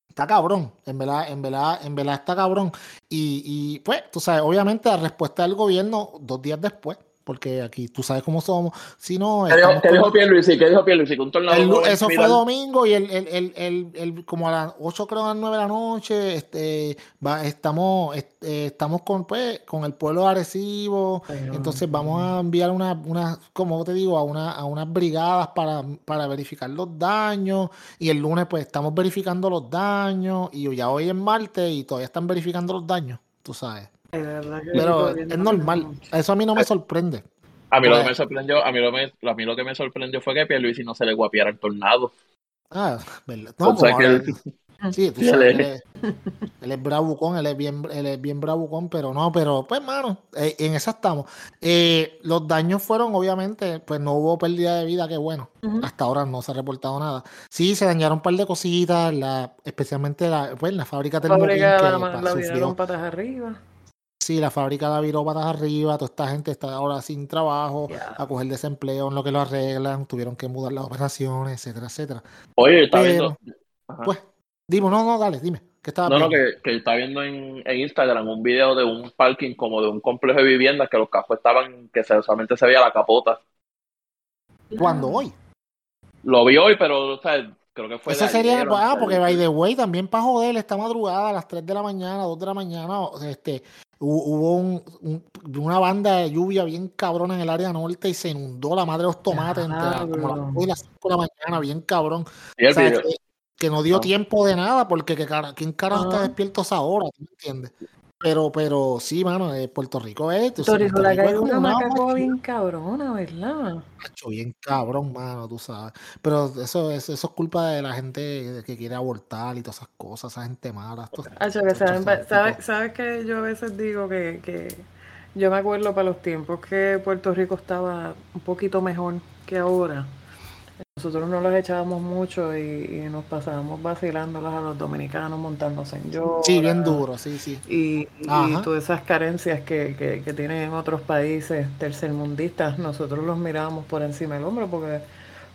Está cabrón, en verdad, en verdad, en verdad está cabrón. Y, y pues, tú sabes, obviamente la respuesta del gobierno dos días después, porque aquí tú sabes cómo somos. Si no, ¿Qué dijo, qué dijo Pierluisi? ¿Qué dijo Pierluisi? Que un tornado el- eso fue domingo y el, el, el, el- el- como a las 8 creo a las 9 de la noche, este, va, estamos, este, estamos con, pues, con el pueblo de Arecibo, entonces vamos a enviar una, una, como te digo, a una, a unas brigadas para, para verificar los daños. Y el lunes, pues, estamos verificando los daños. Y ya hoy es martes y todavía están verificando los daños, tú sabes. Que Pero es no normal. Eso a mí no me sorprende. A mí lo que Pues- me sorprendió, a mí lo, me- a mí lo que me sorprendió fue que Pierluisi no se le guapiara el tornado. Ah, verdad. No, O sea que- ahora- (laughs) Sí, tú sabes, él él es, él es bravucón, él es bien, él es bien bravucón, pero no, pero pues, mano, eh, en esa estamos. Eh, los daños fueron, obviamente, pues no hubo pérdida de vida, qué bueno. Hasta ahora no se ha reportado nada. Sí, se dañaron un par de cositas, la, especialmente la, pues, la fábrica La fábrica que la, pa- la sufrió, patas arriba. Sí, la fábrica la viró patas arriba, toda esta gente está ahora sin trabajo, a coger desempleo en lo que lo arreglan, tuvieron que mudar las operaciones, etcétera, etcétera. Oye, está Pero, viendo. Ajá. Pues, dime, no, no, dale, dime, ¿qué estabas No, no, que, que está viendo en, en Instagram un video de un parking como de un complejo de viviendas que los cajos estaban, que se- solamente se veía la capota. ¿Cuándo? Hoy. Lo vi hoy, pero o sea, creo que fue Eso de sería, ayer ah, porque by the way, también para joder, esta madrugada a las 3 de la mañana, 2 de la mañana, este, hubo un- un- una banda de lluvia bien cabrona en el área norte y se inundó la madre de los tomates entre las, como las Diablo. 2 y las 5 de la mañana, bien cabrón. Y el O sea, video- que, que no dio Ah. tiempo de nada, porque que cara, ¿quién carajo está Ah. despierto a esa hora? ¿Tú me entiendes? Pero, pero sí, mano, eh, Puerto Rico es, Puerto Rico la Rico cae como una macaco bien cabrona, ¿verdad? macho, bien cabrón, mano, tú sabes. Pero eso, es- eso es culpa de la gente que quiere abortar y todas esas cosas, esa gente mala. estos- Hacho, que saben, ¿sabes, sabes que yo a veces digo que, que yo me acuerdo para los tiempos que Puerto Rico estaba un poquito mejor que ahora. Nosotros no los echábamos mucho y, y nos pasábamos vacilándolos a los dominicanos montándose en yo. Sí, bien duro, sí, sí. Y, todas esas carencias que, que, que tienen otros países tercermundistas, nosotros los mirábamos por encima del hombro porque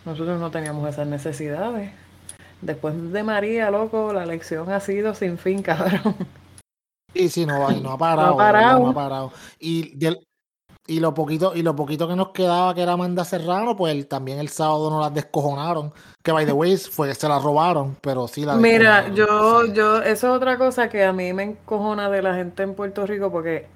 nosotros no teníamos esas necesidades. Después de María, loco, la lección ha sido sin fin, (laughs) cabrón. Sí, sí, no, no ha parado, No ha parado. no ha parado. Y, y el- y lo poquito, y lo poquito que nos quedaba, que era Amanda Serrano, pues también el sábado nos las descojonaron. Que by the way, fue, se la robaron, pero sí la Mira, yo, sí. yo, eso es otra cosa que a mí me encojona de la gente en Puerto Rico porque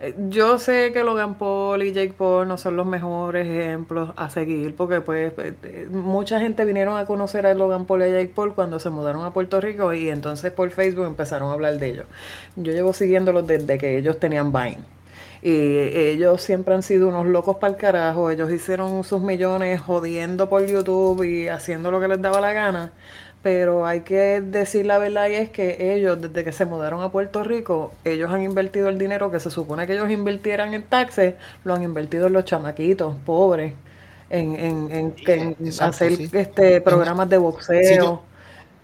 eh, yo sé que Logan Paul y Jake Paul no son los mejores ejemplos a seguir porque pues eh, eh, mucha gente vinieron a conocer a Logan Paul y a Jake Paul cuando se mudaron a Puerto Rico y entonces por Facebook empezaron a hablar de ellos. Yo llevo siguiéndolos desde que ellos tenían Vine. Y ellos siempre han sido unos locos para el carajo. Ellos hicieron sus millones jodiendo por YouTube y haciendo lo que les daba la gana. Pero hay que decir la verdad y es que ellos, desde que se mudaron a Puerto Rico, ellos han invertido el dinero que se supone que ellos invirtieran en taxes, lo han invertido en los chamaquitos, pobres, en, en, en, en exacto, hacer sí. este programas de boxeo.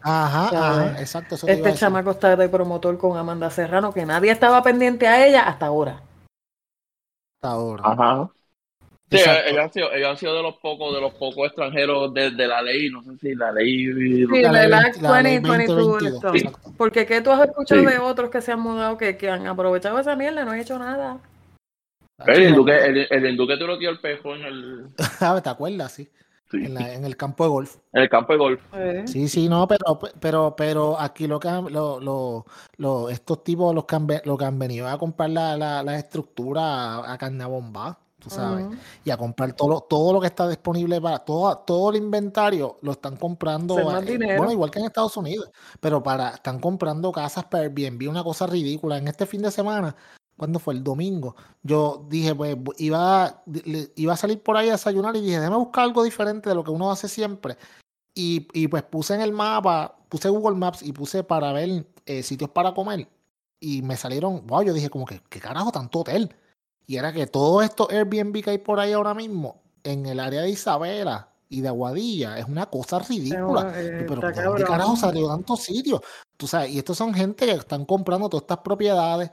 Ajá, exacto. Eso te Este chamaco está de promotor con Amanda Serrano, que nadie estaba pendiente a ella hasta ahora. Hasta ahora. Ajá. Sí, Exacto. ellos han, sido, ellos han sido de los pocos, de los pocos extranjeros de, de la ley, no sé si la ley Sí, La ley la ley 2022 2022, esto. exacto. Porque que tú has escuchado Sí. de otros que se han mudado que, que han aprovechado esa mierda y no han hecho nada. El hindú que, el, el hindú que tiró el pejo en el, (laughs) Ah, ¿Te acuerdas? Sí. Sí, En, la- en el campo de golf. en el campo de golf. Eh, Sí, sí, no, pero, pero, pero aquí lo que han- lo, lo- lo- estos tipos los que han, lo que han venido a comprar la, la, la estructura a, a carne bomba, tú sabes, y a comprar todo, lo- todo lo que está disponible para todo, todo el inventario lo están comprando, bueno, igual que en Estados Unidos, pero para, están comprando casas para Airbnb, una cosa ridícula. En este fin de semana, ¿cuándo fue? El domingo, yo dije, pues iba, iba a salir por ahí a desayunar y dije, déjame buscar algo diferente de lo que uno hace siempre. Y, y pues puse en el mapa, puse Google Maps y puse para ver eh, sitios para comer. Y me salieron, wow, yo dije como que, ¿qué carajo tanto hotel? Y era que todos estos Airbnb que hay por ahí ahora mismo, en el área de Isabela y de Aguadilla, es una cosa ridícula. Eh, Pero ¿de carajo salió tantos sitios? Tú sabes, y estos son gente que están comprando todas estas propiedades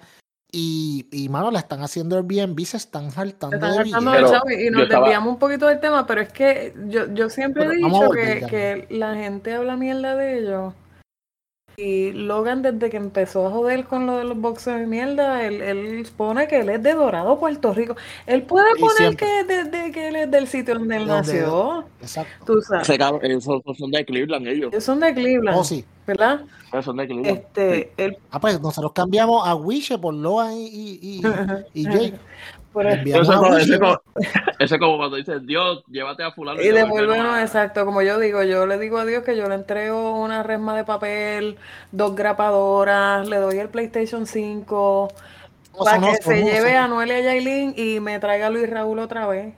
y, y mano, la están haciendo Airbnb, se están Se saltando están de billetes. y nos estaba- desviamos un poquito del tema, pero es que yo, yo siempre he Pero a dicho volver que, que la gente habla mierda de ellos. Y Logan, desde que empezó a joder con lo de los boxeos y mierda, él, él pone que él es de Dorado, Puerto Rico. Él puede Y poner siempre. que, de, de- que él es del sitio donde él De donde- nació. Exacto. Tú sabes. Esos son de Cleveland ellos. Ellos son de Cleveland, Oh, sí. ¿Verdad? De Cleveland. Sí. Este, Ah, pues nosotros cambiamos a Wishe por Loan y, y, y, (laughs) y Jake. pero- Enviamos Ese a como, ese, como, ese como cuando dices, Dios, llévate a fulano. Y devuélvenos, a- exacto, como yo digo, yo le digo a Dios que yo le entrego una resma de papel, dos grapadoras, le doy el PlayStation 5, para que se lleve a Noel y a Yailin y me traiga a Luis Raúl otra vez.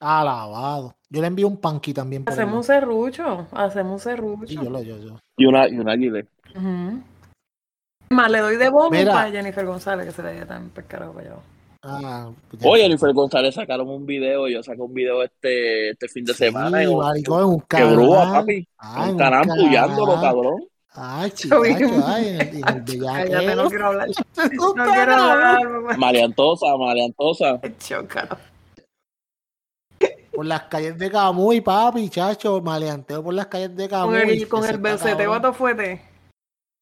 Alabado. Yo le envío un panqui también por Hacemos un serrucho, hacemos un Sí, serrucho. yo lo, yo, yo. Y una, y una guile. Más, le doy de bombo Mira. para Jennifer González, que se le haya tan pescado para allá. Ah, pues ya. Oye, Jennifer González sacaron un video, yo saqué un video este, este fin de Sí, semana. un- maricón, en un papi. Ah, un puyándolo, cabrón. Ay, un- ay, el (laughs) Cállate, no quiero hablar. (laughs) No quiero hablar. Maleantosa, maleantosa. Chócalo. Por las calles de Camuy, papi, chacho, maleanteo por las calles de Con Camuy. el, con el está beceteo cabrón. a todo fuete.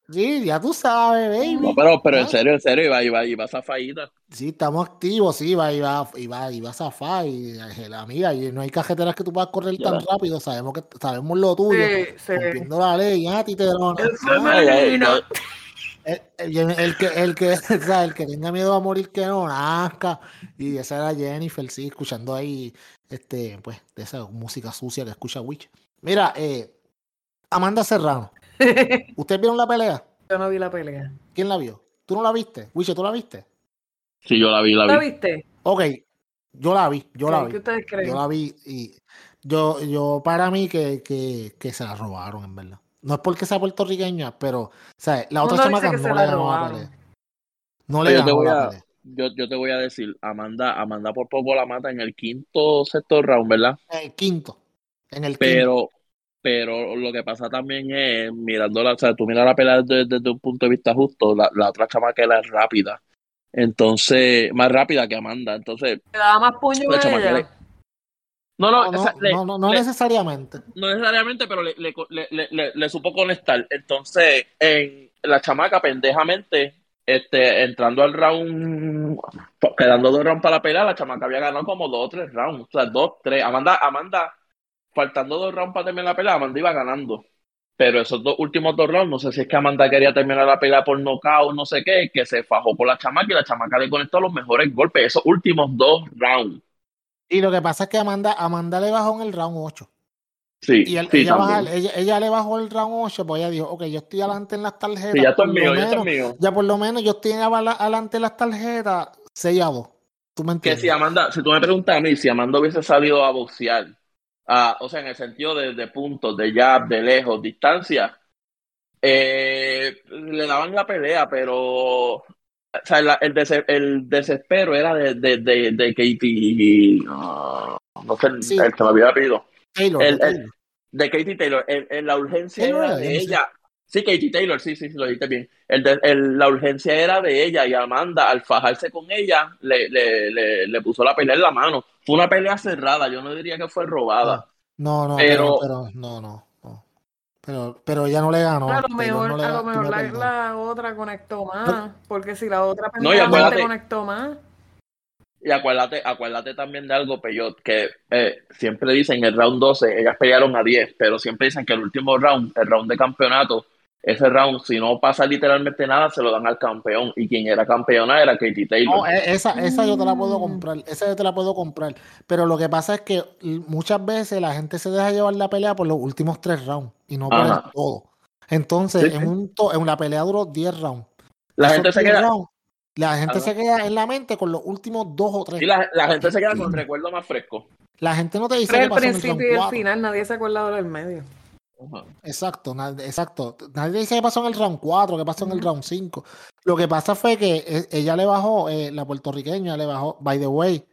Sí, ya tú sabes, baby. No, pero, pero en serio, en serio, iba, iba, iba zafadita. Sí, estamos activos, sí, va, iba, iba, iba a zafar y la mira, y no hay cajeteras que tú puedas correr tan rápido, sabemos que sabemos lo tuyo, Sí, sí. cumpliendo la ley. El Ah, El, el- el que, el que, (laughs) o sea, el que tenga miedo a morir que no nazca. Y esa era Jennifer, sí, escuchando ahí, este, pues, de esa música sucia que escucha Witch. Mira, eh, Amanda Serrano, (laughs) ¿ustedes vieron la pelea? Yo no vi la pelea. ¿Quién la vio? ¿Tú no la viste? Witch, ¿tú la viste? Sí, yo la vi, la ¿La vi. viste? Ok, yo la vi, yo la ¿Qué- vi. ¿Qué ustedes creen? Yo la vi y yo, yo para mí que, que, que se la robaron, en verdad. No es porque sea puertorriqueña, pero, ¿sabes? La otra chamaca que se no la le ganó pelea. No le Pero yo te ganó a, yo, yo te voy a decir, Amanda, Amanda por poco la mata en el quinto sexto round, ¿verdad? En el quinto. En el quinto. Pero, pero lo que pasa también es, mirándola, o sea, tú miras la pelea desde, desde un punto de vista justo, la, la otra chamaca era rápida. Entonces, más rápida que Amanda. Entonces, ¿Le daba más puño La a ella? No, no, No, no, o sea, le- no, no, no le- necesariamente. no necesariamente, pero le, le, le, le- le- le supo conectar. Entonces, en la chamaca, pendejamente, este, entrando al round, quedando dos rounds para la pelea, la chamaca había ganado como dos o tres rounds. O sea, dos, tres. Amanda, Amanda, faltando dos rounds para terminar la pelea, Amanda iba ganando. Pero esos dos últimos dos rounds, no sé si es que Amanda quería terminar la pelea por nocaut, no sé qué, que se fajó con la chamaca y la chamaca le conectó los mejores golpes, esos últimos dos rounds. Y lo que pasa es que Amanda, Amanda le bajó en el round 8. Sí, Y él- sí, ella, baja- ella, ella le bajó el round 8, pues ella dijo, ok, yo estoy adelante en las tarjetas. Sí, ya por mío, ya menos- es mío. ya por lo menos yo estoy adelante en las tarjetas 6 a 2. ¿Tú me Que entiendes? si Amanda, si tú me preguntas a mí, si Amanda hubiese salido a boxear, o sea, en el sentido de, de puntos, de jab, de lejos, distancia, eh, le daban la pelea, pero o sea, la- el, dese- el desespero era de, de, de, de Katie, no, no sé, Sí. el que me había pedido, Taylor, el- Taylor. de Katie Taylor, la urgencia Taylor era de ella. Sí, Katie Taylor, sí, sí, sí, lo dijiste bien. El la urgencia era de ella y Amanda, al fajarse con ella, le, le, le, le puso la pelea en la mano. Fue una pelea cerrada, yo no diría que fue robada. No, no, pero, Pero- no, no. Pero, pero ella no le ganó. a lo mejor, no le a lo mejor me la, otra conectó más. Porque si la otra No, acuérdate- conectó más. Y acuérdate, acuérdate también de algo, Peyot, que eh, siempre dicen el round 12, ellas pelearon a 10, pero siempre dicen que el último round, el round de campeonato, ese round, si no pasa literalmente nada, se lo dan al campeón. Y quien era campeona era Katie Taylor. No, e- esa, esa yo te la puedo Mm. comprar, esa yo te la puedo comprar. Pero lo que pasa es que muchas veces la gente se deja llevar la pelea por los últimos tres rounds y no por el todo. Entonces, Sí, sí. en, un to- en la pelea duró 10 rounds. la Esos gente se 10 queda, rounds, la gente se queda en la mente con los últimos dos o tres. y la, la gente se queda con recuerdo más fresco. La gente no te dice Pero el el principio y el final, nadie se acuerda del medio. Ajá. Exacto, exacto. Nadie dice qué pasó en el round 4, qué pasó en el round 5. Lo que pasa fue que eh, ella le bajó, eh, la puertorriqueña le bajó, by the way,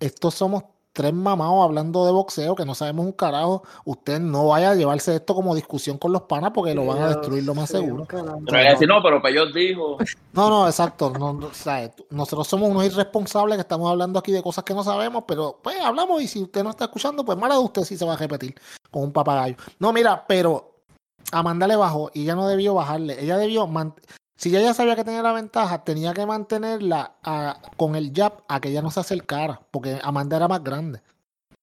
estos somos tres mamados hablando de boxeo que no sabemos un carajo. Usted no vaya a llevarse esto como discusión con los panas porque lo van a destruir lo más Sí, seguro. Pero decir, no, pero Peyot dijo. No, no, exacto. No, no, o sea, nosotros somos unos irresponsables que estamos hablando aquí de cosas que no sabemos, pero pues hablamos y si usted no está escuchando, pues mala de usted sí se va a repetir con un papagayo. No, mira, pero Amanda le bajó y ella no debió bajarle. Ella debió, si ella ya sabía que tenía la ventaja, tenía que mantenerla a- con el jab a que ella no se acercara, porque Amanda era más grande.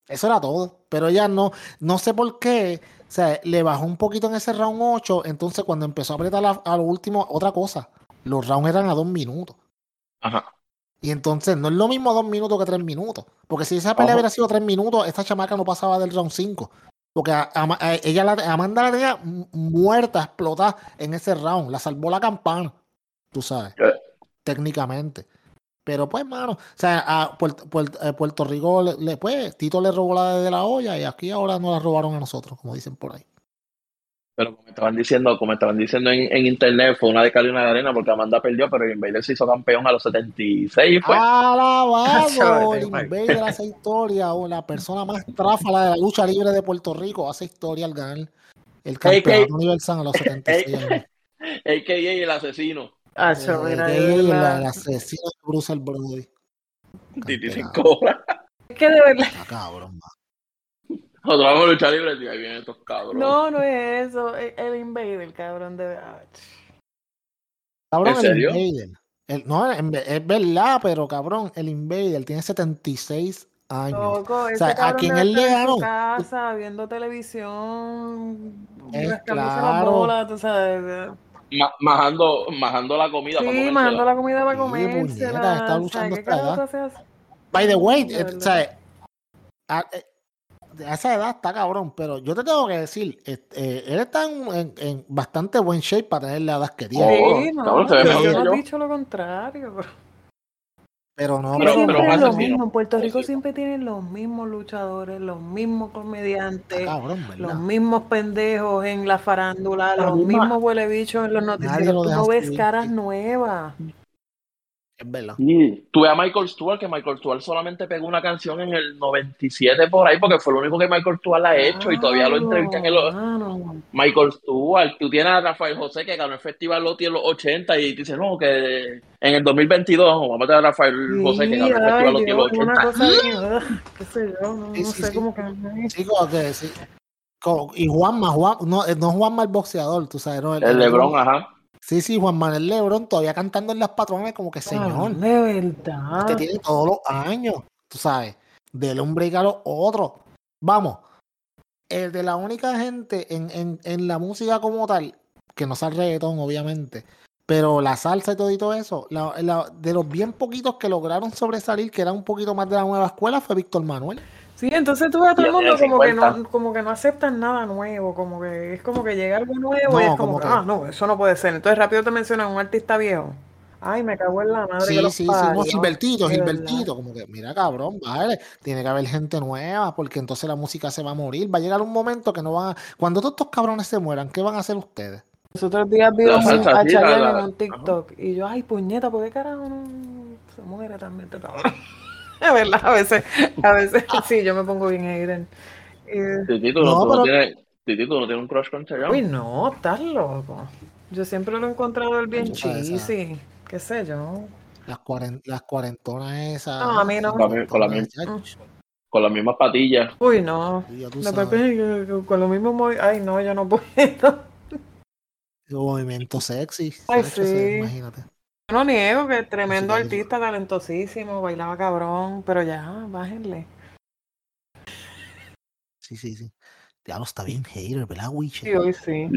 Eso era todo. Pero ella no, no sé por qué, o sea, le bajó un poquito en ese round 8, entonces cuando empezó a apretar a, a lo último, otra cosa. Los rounds eran a dos minutos. Ajá. Y entonces no es lo mismo dos minutos que tres minutos. Porque si esa pelea hubiera sido tres minutos, esta chamaca no pasaba del round 5. Porque a- ella la, Amanda la tenía mu- muerta, explotada en ese round. La salvó la campana. Tú sabes. Eh. Técnicamente. Pero pues, mano, o sea, a Puerto, Puerto- eh, Puerto Rico, le, pues, Tito le robó la de la olla y aquí ahora nos la robaron a nosotros, como dicen por ahí. Pero como estaban diciendo, como estaban diciendo en, en internet, fue una de cal y una de arena porque Amanda perdió, pero Invader se hizo campeón a los 76, fue. Alabado, el Mike. Invader hace historia, o la persona más tráfala de la lucha libre de Puerto Rico hace historia al ganar el campeonato universal a los 76 años. AKA el asesino. Ah, el, el asesino de Bruce Brody. Titi sin Cantera. cobra. Es que de verdad. Está cabrón, man. Nosotros vamos a luchar libre y ahí vienen estos cabrones. No, no es eso. Es el Invader, cabrón. De. Cabrón, ¿En el serio? Invader. El- no, es verdad, pero cabrón, el Invader tiene 76 años. Loco, ese sea, ¿a quién él le ganó? casa viendo televisión, Es claro. bolas, tú sabes. Ma- majando, majando la comida para Sí, mandando la comida para Sí, comérsela. puñeta, está o sea, luchando ¿qué esta carajo edad. tú haces así? By the way, De eh. ¿sabes? A, eh, esa edad está cabrón, pero yo te tengo que decir, este, él está en, en- en bastante buen shape para tener la edad que tiene. Oh, Sí, no, cabrón, se ve yo no he dicho lo contrario. Pero, Pero no, Pero- siempre pero es lo mismo. En Puerto Rico Sí. siempre tienen los mismos luchadores, los mismos comediantes, cabrón, los mismos pendejos en la farándula, La los misma- mismos huele bichos en los noticieros. lo Tú no ves caras nuevas. Es verdad. Sí. Tuve a Michael Stewart, que Michael Stewart solamente pegó una canción en el 97 por ahí, porque fue lo único que Michael Stewart ha hecho y todavía lo entrevistan en los... Mano. Michael Stewart, tú tienes a Rafael José que ganó el festival Loti en los 80 y dice, no, que en el 2022 vamos a tener a Rafael José que ganó el festival Loti en los Dios, una 80. cosa bien, ugh, qué sé yo, no, Sí, no sí, sé sí. cómo que... Sí, como que sí. Como- y Juanma, Juan, no, eh, no Juanma el boxeador, tú sabes, no, El Lebron, ajá. Sí, sí, Juan Manuel Lebron todavía cantando en las patrones como que señor. de verdad. Este tiene todos los años, tú sabes. Dele un break a los otros. Vamos. El de la única gente en, en, en la música como tal, que no sea el reggaetón, obviamente, pero la salsa y todo y todo eso, la- la- de los bien poquitos que lograron sobresalir, que era un poquito más de la nueva escuela, fue Víctor Manuel. Sí, entonces tú ves a todo el mundo como que 50. no, como que no aceptan nada nuevo, como que es como que llega algo nuevo No, y es como como que, que- ah, no, eso no puede ser. Entonces rápido te mencionan un artista viejo. Ay, me cago en la madre Sí, que los sí, sí, parió, Gilbertito. Gilbertito, como que, mira, cabrón, vale, tiene que haber gente nueva, porque entonces la música se va a morir, va a llegar un momento que no van a, cuando todos estos cabrones se mueran, ¿qué van a hacer ustedes? Los otros días vi a Chayanne en un TikTok y yo, ay, puñeta, ¿por qué carajo no se muere también este cabrón? (laughs) Es verdad, a veces, a veces sí, yo me pongo bien hater. Y- Titi, tú no, tú no tienes un crush con Chayanne. Uy, no, estás loco. Yo siempre lo he encontrado el bien cheesy, qué sé yo. Las, cuaren- las cuarentonas esas. No, a mí no. Con la- con la misma- Con las mismas patillas. Uy, no. con lo mismo movi- Ay, no, yo no puedo. movimiento sexy. Ay, sí. imagínate. Yo no niego que tremendo artista, talentosísimo, bailaba cabrón, pero ya, bájenle. Sí, sí, sí. Diablo, está bien hater, ¿verdad, Wiche? Sí, hoy sí.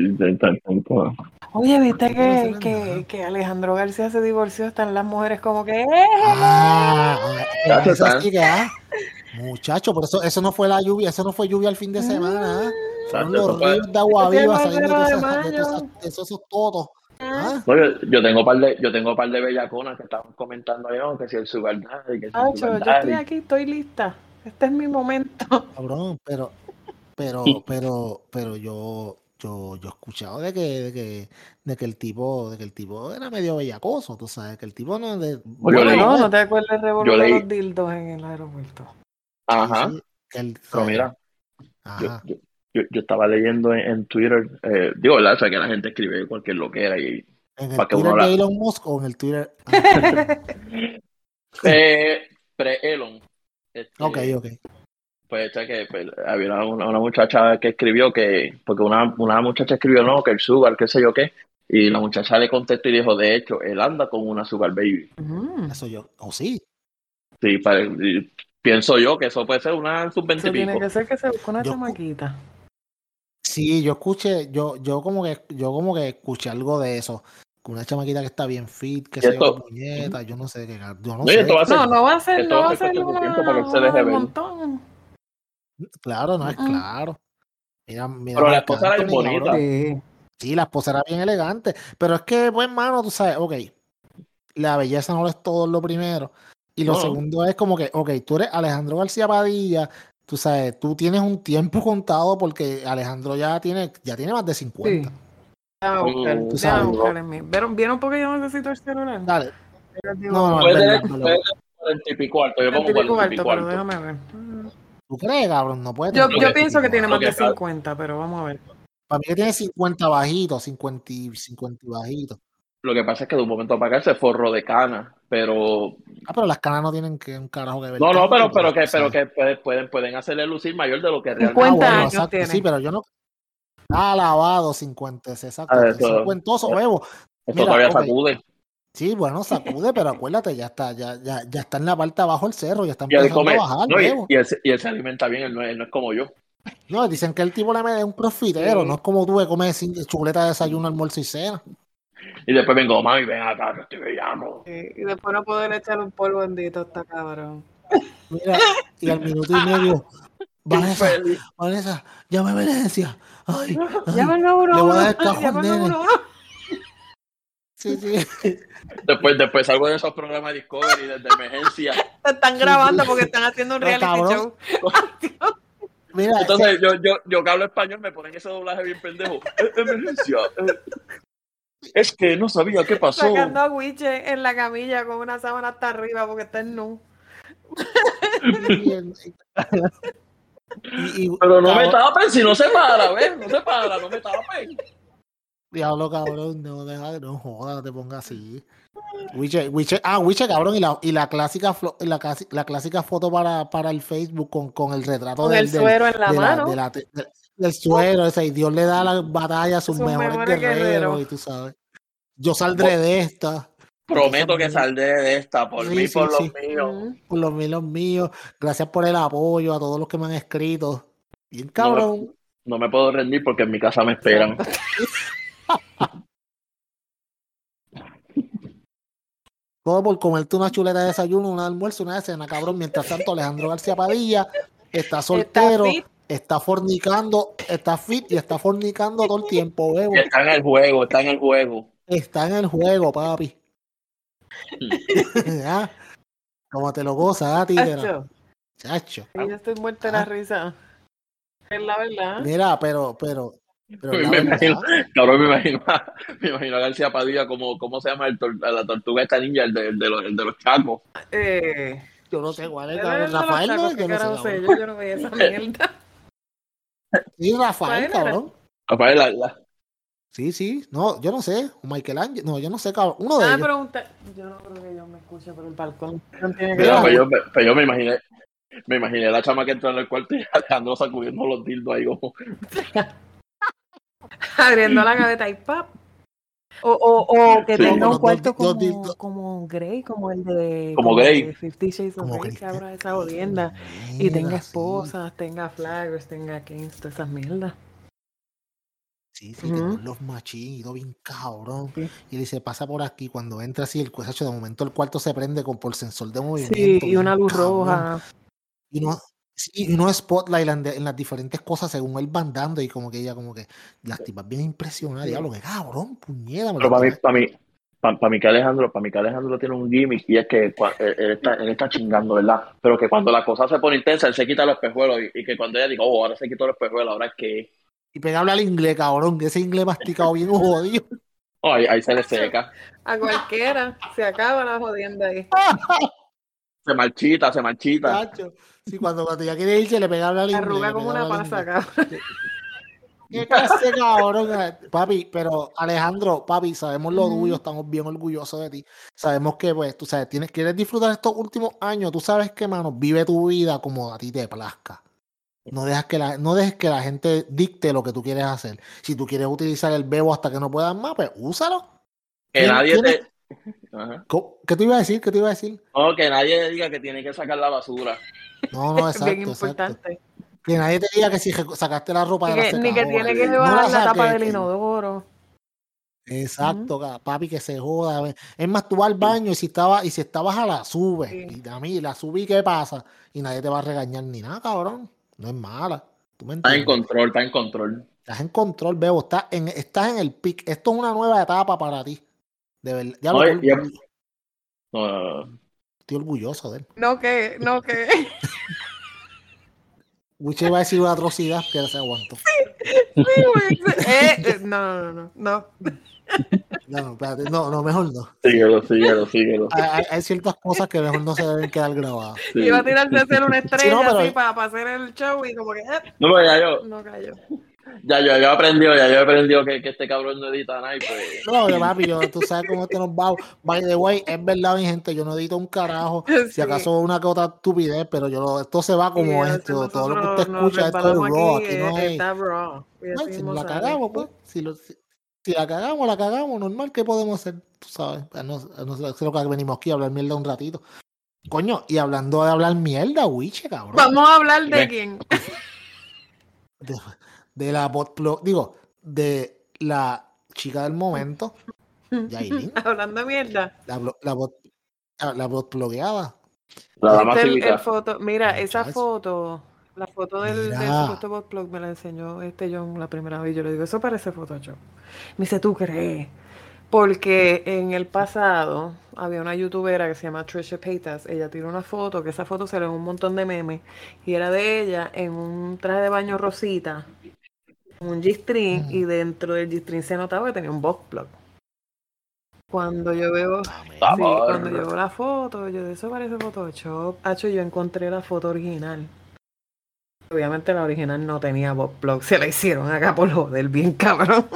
Oye, ¿viste que, que, que Alejandro García se divorció? Están las mujeres como que... ¡Eh! Ah, Ya eso están. sí que, ah, Muchacho, por eso, eso no fue la lluvia, eso no fue lluvia el fin de semana. ah. Fueron los ríos de agua viva saliendo de, más de esas- de, esos, esos todos. Ah, No, yo, yo tengo par de, yo tengo par de bellaconas que estaban comentando ahí, no, que si el sugar daddy, que si el sugar yo estoy daddy. aquí, estoy lista. Este es mi momento. (laughs) cabrón, pero, pero, pero, pero yo, yo, yo he escuchado de que, de que, de que el tipo, de que el tipo era medio bellacoso, tú sabes, que el tipo no de, Yo leí- no, no te acuerdas el de los dildos en el aeropuerto. Ajá. sí, que él- Pero mira, ajá. yo, yo, yo estaba leyendo en, en Twitter, eh, digo, ¿verdad? O sea, que la gente escribe cualquier loquera y en el que Twitter de la- Elon Musk o en el Twitter. ah, (laughs) Eh, pre-Elon. Este, ok, ok. Pues, o sea, que pues, había una, una muchacha que escribió que, porque una, una muchacha escribió, no, que el sugar, qué sé yo qué, y la muchacha le contestó y dijo, de hecho, él anda con una sugar baby. Mm, Eso yo, o sí. Sí, y pienso yo que eso puede ser una sub 20 Eso y tiene pico. que ser que se busque una Yo- chamaquita. Sí, yo escuché, yo, yo como que, yo como que escuché algo de eso. Con una chamaquita que está bien fit, que se yo, puñeta, yo no sé qué, yo no No, sé. esto va a ser- No, no va a ser, esto no va a ser ser una, un montón. Claro, no es Mm-mm. claro. Mira, mira Pero la esposa era bien bonita. cabrón. Sí. Sí, la esposa era bien elegante. Pero es que, pues, mano, tú sabes, ok, la belleza no lo es todo lo primero. Y lo No. segundo es como que, ok, tú eres Alejandro García Padilla, tú sabes, tú tienes un tiempo contado porque Alejandro ya tiene, ya tiene más de Sí. 50. Déjame buscar, Mm, tú sabes. ¿Vieron, ¿Vieron por qué yo necesito el celular? Dale. Yo No, no, Puede tener, pero- puede tener 40 y pico alto, yo pongo el típico 40 y alto, pico pero déjame ver. Mm. ¿Tú crees, cabrón? No puede Yo, tener yo Ok, pienso que tiene más de claro. 50, pero vamos a ver. Para mí que tiene 50 bajitos, 50 y, 50 y bajitos. Lo que pasa es que de un momento para acá se forró de cana, pero Ah, pero las canas no tienen que un carajo que ver. no, no, pero pero que pero que puede- pueden pueden hacerle lucir mayor de lo que realmente. 50 Ah, bueno, años exacto, tiene. Sí, pero yo no. Ah, lavado 50, exacto. Ah, es eso- cincuentoso, huevo. Eso Mira, todavía sacude. Sí, bueno, sacude, pero acuérdate, ya está, ya, ya, ya está en la parte de abajo del cerro, ya está Y él empezando come, a bajar, no, y, huevo. y él, se- y él se alimenta bien, él no, es, él no es como yo. No, dicen que el tipo le mete un crossfitero, Sí. no es como tú que comes sin- chuleta de desayuno, almuerzo y cena. Y después vengo, mami, ven acá, que estoy brillando. Sí, Y después no poder echar un polvo bendito está cabrón. Mira, y al minuto y medio, (laughs) Vanessa. Vanessa, llame a emergencia. Ay, (laughs) ay. Llama al 911. le voy a dar el cajón, Llama al nene. 911. (laughs) Sí, sí. Después, después salgo de esos programas de Discovery desde emergencia. Te están grabando porque están haciendo un reality cabrón. show. Mira, Entonces, yo, yo, yo que hablo español me ponen ese doblaje bien pendejo. Eh, emergencia. Es que no sabía qué pasó. Sacando a Wiche en la camilla con una sábana hasta arriba porque está en nu. y, y- Pero no me cabrón, tapen, si no se para, ¿ves? No se para, no me tapen. Diablo, cabrón, no, deja, no joda, no te pongas así. Wiche, Wiche, ah, Wiche, cabrón, y la, y la clásica flo- la, la clásica foto para, para el Facebook con, con el retrato Con del, el del- suero en la de mano. de la- de- del suero, ese, y Dios le da la batalla a sus, Sus mejores, mejores guerreros, guerreros. y tú sabes. Yo saldré de esta, Prometo que saldré de esta por Sí, mí, sí, por los sí. míos. Por los míos, los míos. Gracias por el apoyo a todos los que me han escrito. Bien cabrón. No me puedo rendir porque en mi casa me esperan. (laughs) Todo por comerte una chuleta de desayuno, un almuerzo, una cena, cabrón. Mientras tanto, Alejandro García Padilla está soltero. Está fornicando, está fit y está fornicando todo el tiempo, bebo. Está en el juego, está en el juego. Está en el juego, papi. (laughs) Ah, Como te lo gozas, ah, Chacho. yo estoy muerta de la Ah. risa. Es la verdad. Mira, pero, pero, pero me imagino, cabrón, me imagino, a- me imagino a García Padilla como, ¿cómo se llama el tor- la tortuga esta ninja, el de, el de los, el de los chacos? Eh, yo no sé cuál es, ¿era cabrón. el de los Rafael, no. Yo no veía esa mierda. Sí, Rafael, cabrón. Rafael, la- la- Sí, sí. No, yo no sé. O Michael Ángel. No, yo no sé, cabrón. Uno de Ah, ellos. pero yo no creo que yo me escuche por el balcón. No tiene que Mira, Mira, pues ver. yo, pues yo me imaginé, me imaginé la chama que entró en el cuarto y (laughs) Alejandro sacudiendo los dildos ahí como, (laughs) Abriendo la gaveta y pap. O, o, o que Sí. tenga Como un cuarto dos- dos como, dildos. como Grey, como el de Como Grey. de Fifty Shades of Como Grey, que abra esa jodienda. Y tenga sí. esposas, tenga flaggers, tenga kings, todas esas mierdas. Sí, sí, Ujú. tengo los machinitos bien cabrón. Sí. Y dice, pasa por aquí. Cuando entra así, el cuesacho, de momento el cuarto se prende con por sensor de movimiento. Sí, y una luz cabrón. roja. Y no, sí, y uno spotlight en, en las diferentes cosas según él van dando. Y como que ella, como que las tipas bien impresionadas. Diablo, que cabrón, puñeta. me pero para mí, para mí, para, para mí que Alejandro, para mí que Alejandro tiene un gimmick y es que cua- él, él está, él está chingando, ¿verdad? Pero que cuando la cosa se pone intensa, él se quita los espejuelos y, y que cuando ella diga, oh, ahora se quitó los espejuelos, ahora es que, Y pega hablar inglés, cabrón. Que ese inglés masticado bien jodido. (laughs) oh, ahí, ahí se le seca, A cualquiera se acaba la jodienda ahí. se marchita, se marchita. Sí, cuando, cuando ya quiere irse, le pega a hablar inglés. Arruga como una pasa inglés. acá. ¿Qué clase, cabrón? Papi, pero Alejandro, papi, sabemos lo tuyo, estamos bien orgullosos de ti. Sabemos que, pues, tú sabes, tienes, quieres disfrutar estos últimos años, tú sabes que, mano, vive tu vida como a ti te plazca. No, dejas que la, no dejes que la gente dicte lo que tú quieres hacer. Si tú quieres utilizar el bebo hasta que no puedas más, pues úsalo. Que ¿Quién- nadie te... ¿Qué te iba a decir? ¿Qué te iba a decir? No, que nadie diga que tiene que sacar la basura. No, no, (laughs) Es exacto, bien exacto. importante. Que nadie te diga que si sacaste la ropa Ni de la que, ni que tiene que no llevar la tapa del inodoro. Exacto, papi, que se joda. Es más, tú vas al baño y si estaba, y si estabas a la subes. Sí. Y a mí la subí, ¿qué pasa? Y nadie te va a regañar ni nada, cabrón. No es mala. ¿Tú me Está en control, está en control. Estás en control, Bebo. Estás en, estás en el pic. Esto es una nueva etapa para ti. De verdad. Ya lo No, no, no. Estoy orgulloso de él. No que, no que. (laughs) Wiche iba a decir una atrocidad que se aguantó. Eh, eh, no, no, no, no. No, no, espérate. No, no, mejor no. Síguelo, síguelo, síguelo. Hay, ciertas cosas que mejor no se deben quedar grabadas. Sí. Iba a tirarse a hacer una estrella pero- así para, para hacer el show y como que eh, No, pero ya yo, no cayó. Ya yo, yo he aprendido, ya yo he aprendido que, que este cabrón no edita nada pues. No, yo, papi, yo, tú sabes cómo esto nos va. By the way, es verdad, mi gente, yo no edito un carajo. (laughs) Si acaso una que otra estupidez, pero yo lo- esto se va como Sí, esto. Todo lo que usted escucha, esto es raw. aquí, Aquí no eh, hay. Está raw. No, si la cagamos, pues. Si, lo- si, si la cagamos, la cagamos. Normal, ¿qué podemos hacer? Tú sabes. A No, no ser lo que venimos aquí a hablar mierda un ratito. Coño, y hablando de hablar mierda, Wiche, cabrón. Vamos a hablar de quién. (laughs) (laughs) De, la bot plug- digo, de la chica del momento, (laughs) Yailin. Hablando de mierda. La, la bot, ah, la bot bloqueada. La Este, el, el foto, mira, esa foto, la foto del, del supuesto botblog me la enseñó este John la primera vez. Yo le digo, eso parece Photoshop. Me dice, ¿tú crees? Porque en el pasado había una youtubera que se llama Trisha Paytas. Ella tiró una foto, que esa foto se le un montón de memes. Y era de ella en un traje de baño rosita, un G-string, Mm. y dentro del G-string se notaba que tenía un botblog. Cuando yo veo Ah, Sí, cuando yo veo la foto, yo de eso parece Photoshop. Hacho, yo encontré la foto original. Obviamente la original no tenía blog, se la hicieron acá por joder, bien cabrón.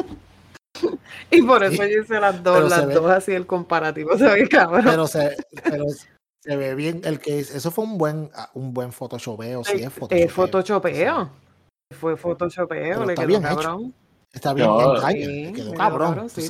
(laughs) y por eso Sí, yo hice las dos, las ve- dos así el comparativo, se ve cabrón. Pero se, pero se ve bien. El que eso fue un buen, ah, un buen photoshopeo. Sí, es photoshopeo. photoshopeo. Fue photoshopeo, Pero le está quedó bien hecho. cabrón. Está bien, No, bien, sí, le le quedó quedó cabrón. sí.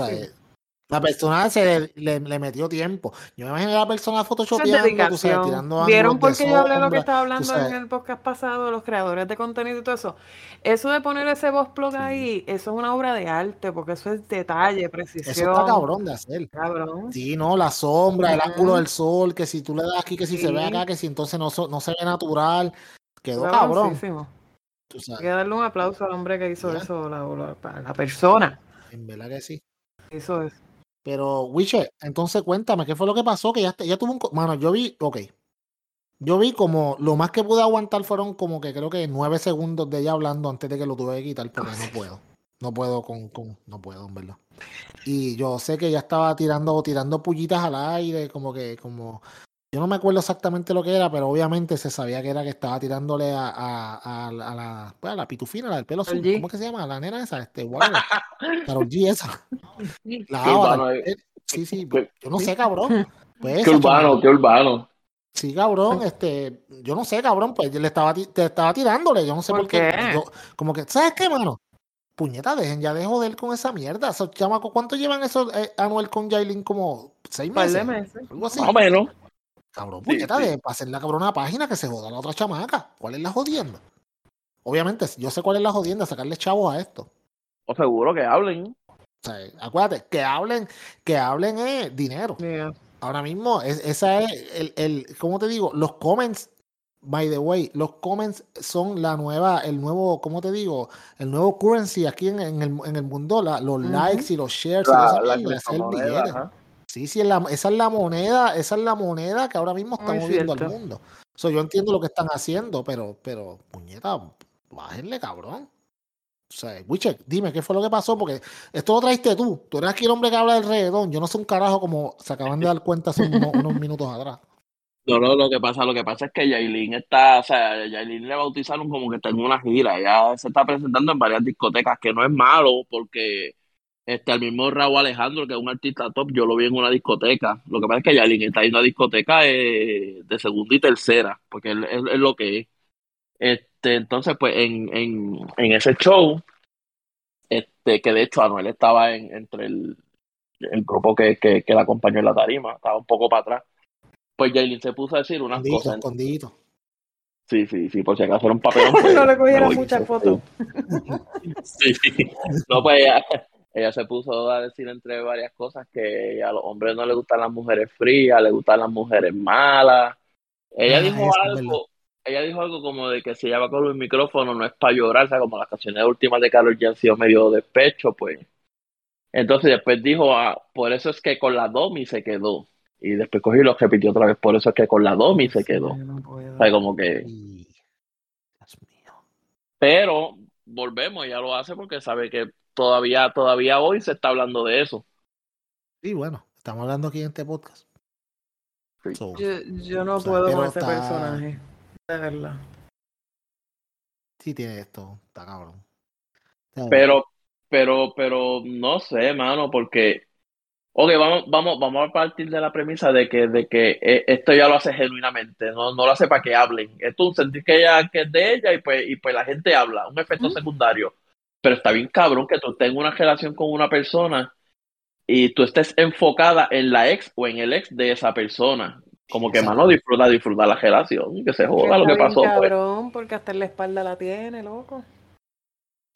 La persona se le, le- le metió tiempo. Yo me imagino a la persona photoshopeando, tú sabes, tirando ¿Vieron por de qué yo hablé lo que estaba hablando en el podcast pasado, los creadores de contenido y todo eso? Eso de poner ese boss plug Sí. ahí, eso es una obra de arte, porque eso es detalle, precisión. Eso está cabrón de hacer. Cabrón. Sí, no, la sombra, el ángulo del sol, que si tú le das aquí, que si se ve acá, que si entonces no, so- no se ve natural. Quedó cabrón. Hay que darle un aplauso al hombre que hizo Ya. eso, la, la- la persona En verdad que sí. hizo eso. Pero, Wiche, entonces cuéntame, ¿qué fue lo que pasó? Que ya, ya tuvo un... Mano, yo vi, ok. Yo vi como, lo más que pude aguantar fueron como que creo que nueve segundos de ella hablando antes de que lo tuve que quitar porque no puedo. No puedo con, con, no puedo, en verdad. Y yo sé que ella estaba tirando, tirando pullitas al aire, como que, como, yo no me acuerdo exactamente lo que era, pero obviamente se sabía que era que estaba tirándole a, a, a, la- a la, pues, la pitufina, la del pelo azul. ¿Cómo es que se llama? La nena esa, este, whatever. Karol G esa. (laughs) La urbano, eh. Eh, Sí, sí, Qué- yo no sé, cabrón. Pues Qué urbano, qué urbano. Sí, cabrón, (laughs) este, yo no sé, cabrón, pues le estaba, te estaba tirándole, yo no sé ¿Por por, qué. qué? Yo, como que, ¿sabes qué, mano? Puñeta, dejen ya de joder con esa mierda. Esos chamacos, ¿cuánto llevan esos eh, Anuel con Jailin? Como seis meses. Algo así. Más o menos. Cabrón, Sí, puñeta, sí. de para hacer la cabrona página que se joda la otra chamaca. ¿Cuál es la jodienda? Obviamente, yo sé cuál es la jodienda, sacarle chavos a esto. O seguro que hablen. O sea, acuérdate, que hablen, que hablen es dinero. Yeah. Ahora mismo, es, esa es el, el, ¿cómo te digo? Los comments, by the way, los comments son la nueva, el nuevo, ¿cómo te digo? El nuevo currency aquí en, en el, en el mundo, la- los likes y los shares y La, esa la Sí, sí, es la- esa es la moneda, esa es la moneda que ahora mismo está Muy moviendo al mundo. So, yo entiendo lo que están haciendo, pero, pero, puñeta, bájenle, cabrón. O sea, Witcher, dime qué fue lo que pasó, porque esto lo traiste tú. Tú eres aquí el hombre que habla del reggaetón. Yo no sé un carajo como se acaban de dar cuenta hace unos, unos minutos atrás. No, no, lo que pasa, lo que pasa es que Yailin está, o sea, Yailin le bautizaron como que está en una gira, ya se está presentando en varias discotecas, que no es malo, porque este, el mismo Raúl Alejandro, que es un artista top, yo lo vi en una discoteca. Lo que pasa es que Yailin está en una discoteca eh, de segunda y tercera, porque es, es- es lo que es. Este, entonces, pues, en, en, en ese show, este, que de hecho Anuel estaba en, entre el, el grupo que, que, que la acompañó en la tarima, estaba un poco para atrás. Pues Yailin se puso a decir unas Escondidito, cosas. escondidito. Sí, sí, sí, por si acaso era un papelón. (laughs) pues, no le me cogieran muchas fotos. (laughs) Sí, sí. No, pues ella, se puso a decir entre varias cosas que a los hombres no les gustan las mujeres frías, les gustan las mujeres malas. Ella Ah, dijo algo, ella dijo algo como de que si ella va con el micrófono no es para llorar, o sea, como las canciones últimas de Karol G han sido medio despecho, pues. Entonces después dijo, ah, por eso es que con la Domi se quedó. Y después cogió y lo repitió otra vez, por eso es que con la Domi se quedó. Sí, no. O sea, como que... Dios mío. Pero volvemos, ella lo hace porque sabe que todavía, todavía hoy se está hablando de eso. Y bueno, estamos hablando aquí en este podcast. Sí. So, Yo, yo no O sea, puedo con ese está- personaje. De verdad. sí tiene esto, está cabrón. Pero, pero, pero no sé, mano, porque, ok, vamos, vamos, vamos a partir de la premisa de que, de que eh, esto ya lo hace genuinamente, no, no lo hace para que hablen. Esto es un sentir que ella, que es de ella y pues, y pues la gente habla, un efecto secundario. Pero está bien cabrón que tú tengas una relación con una persona y tú estés enfocada en la ex o en el ex de esa persona. Como que, mano, disfruta, disfruta la relación, que se joda lo que pasó, pues. cabrón, porque hasta en la espalda la tiene, loco.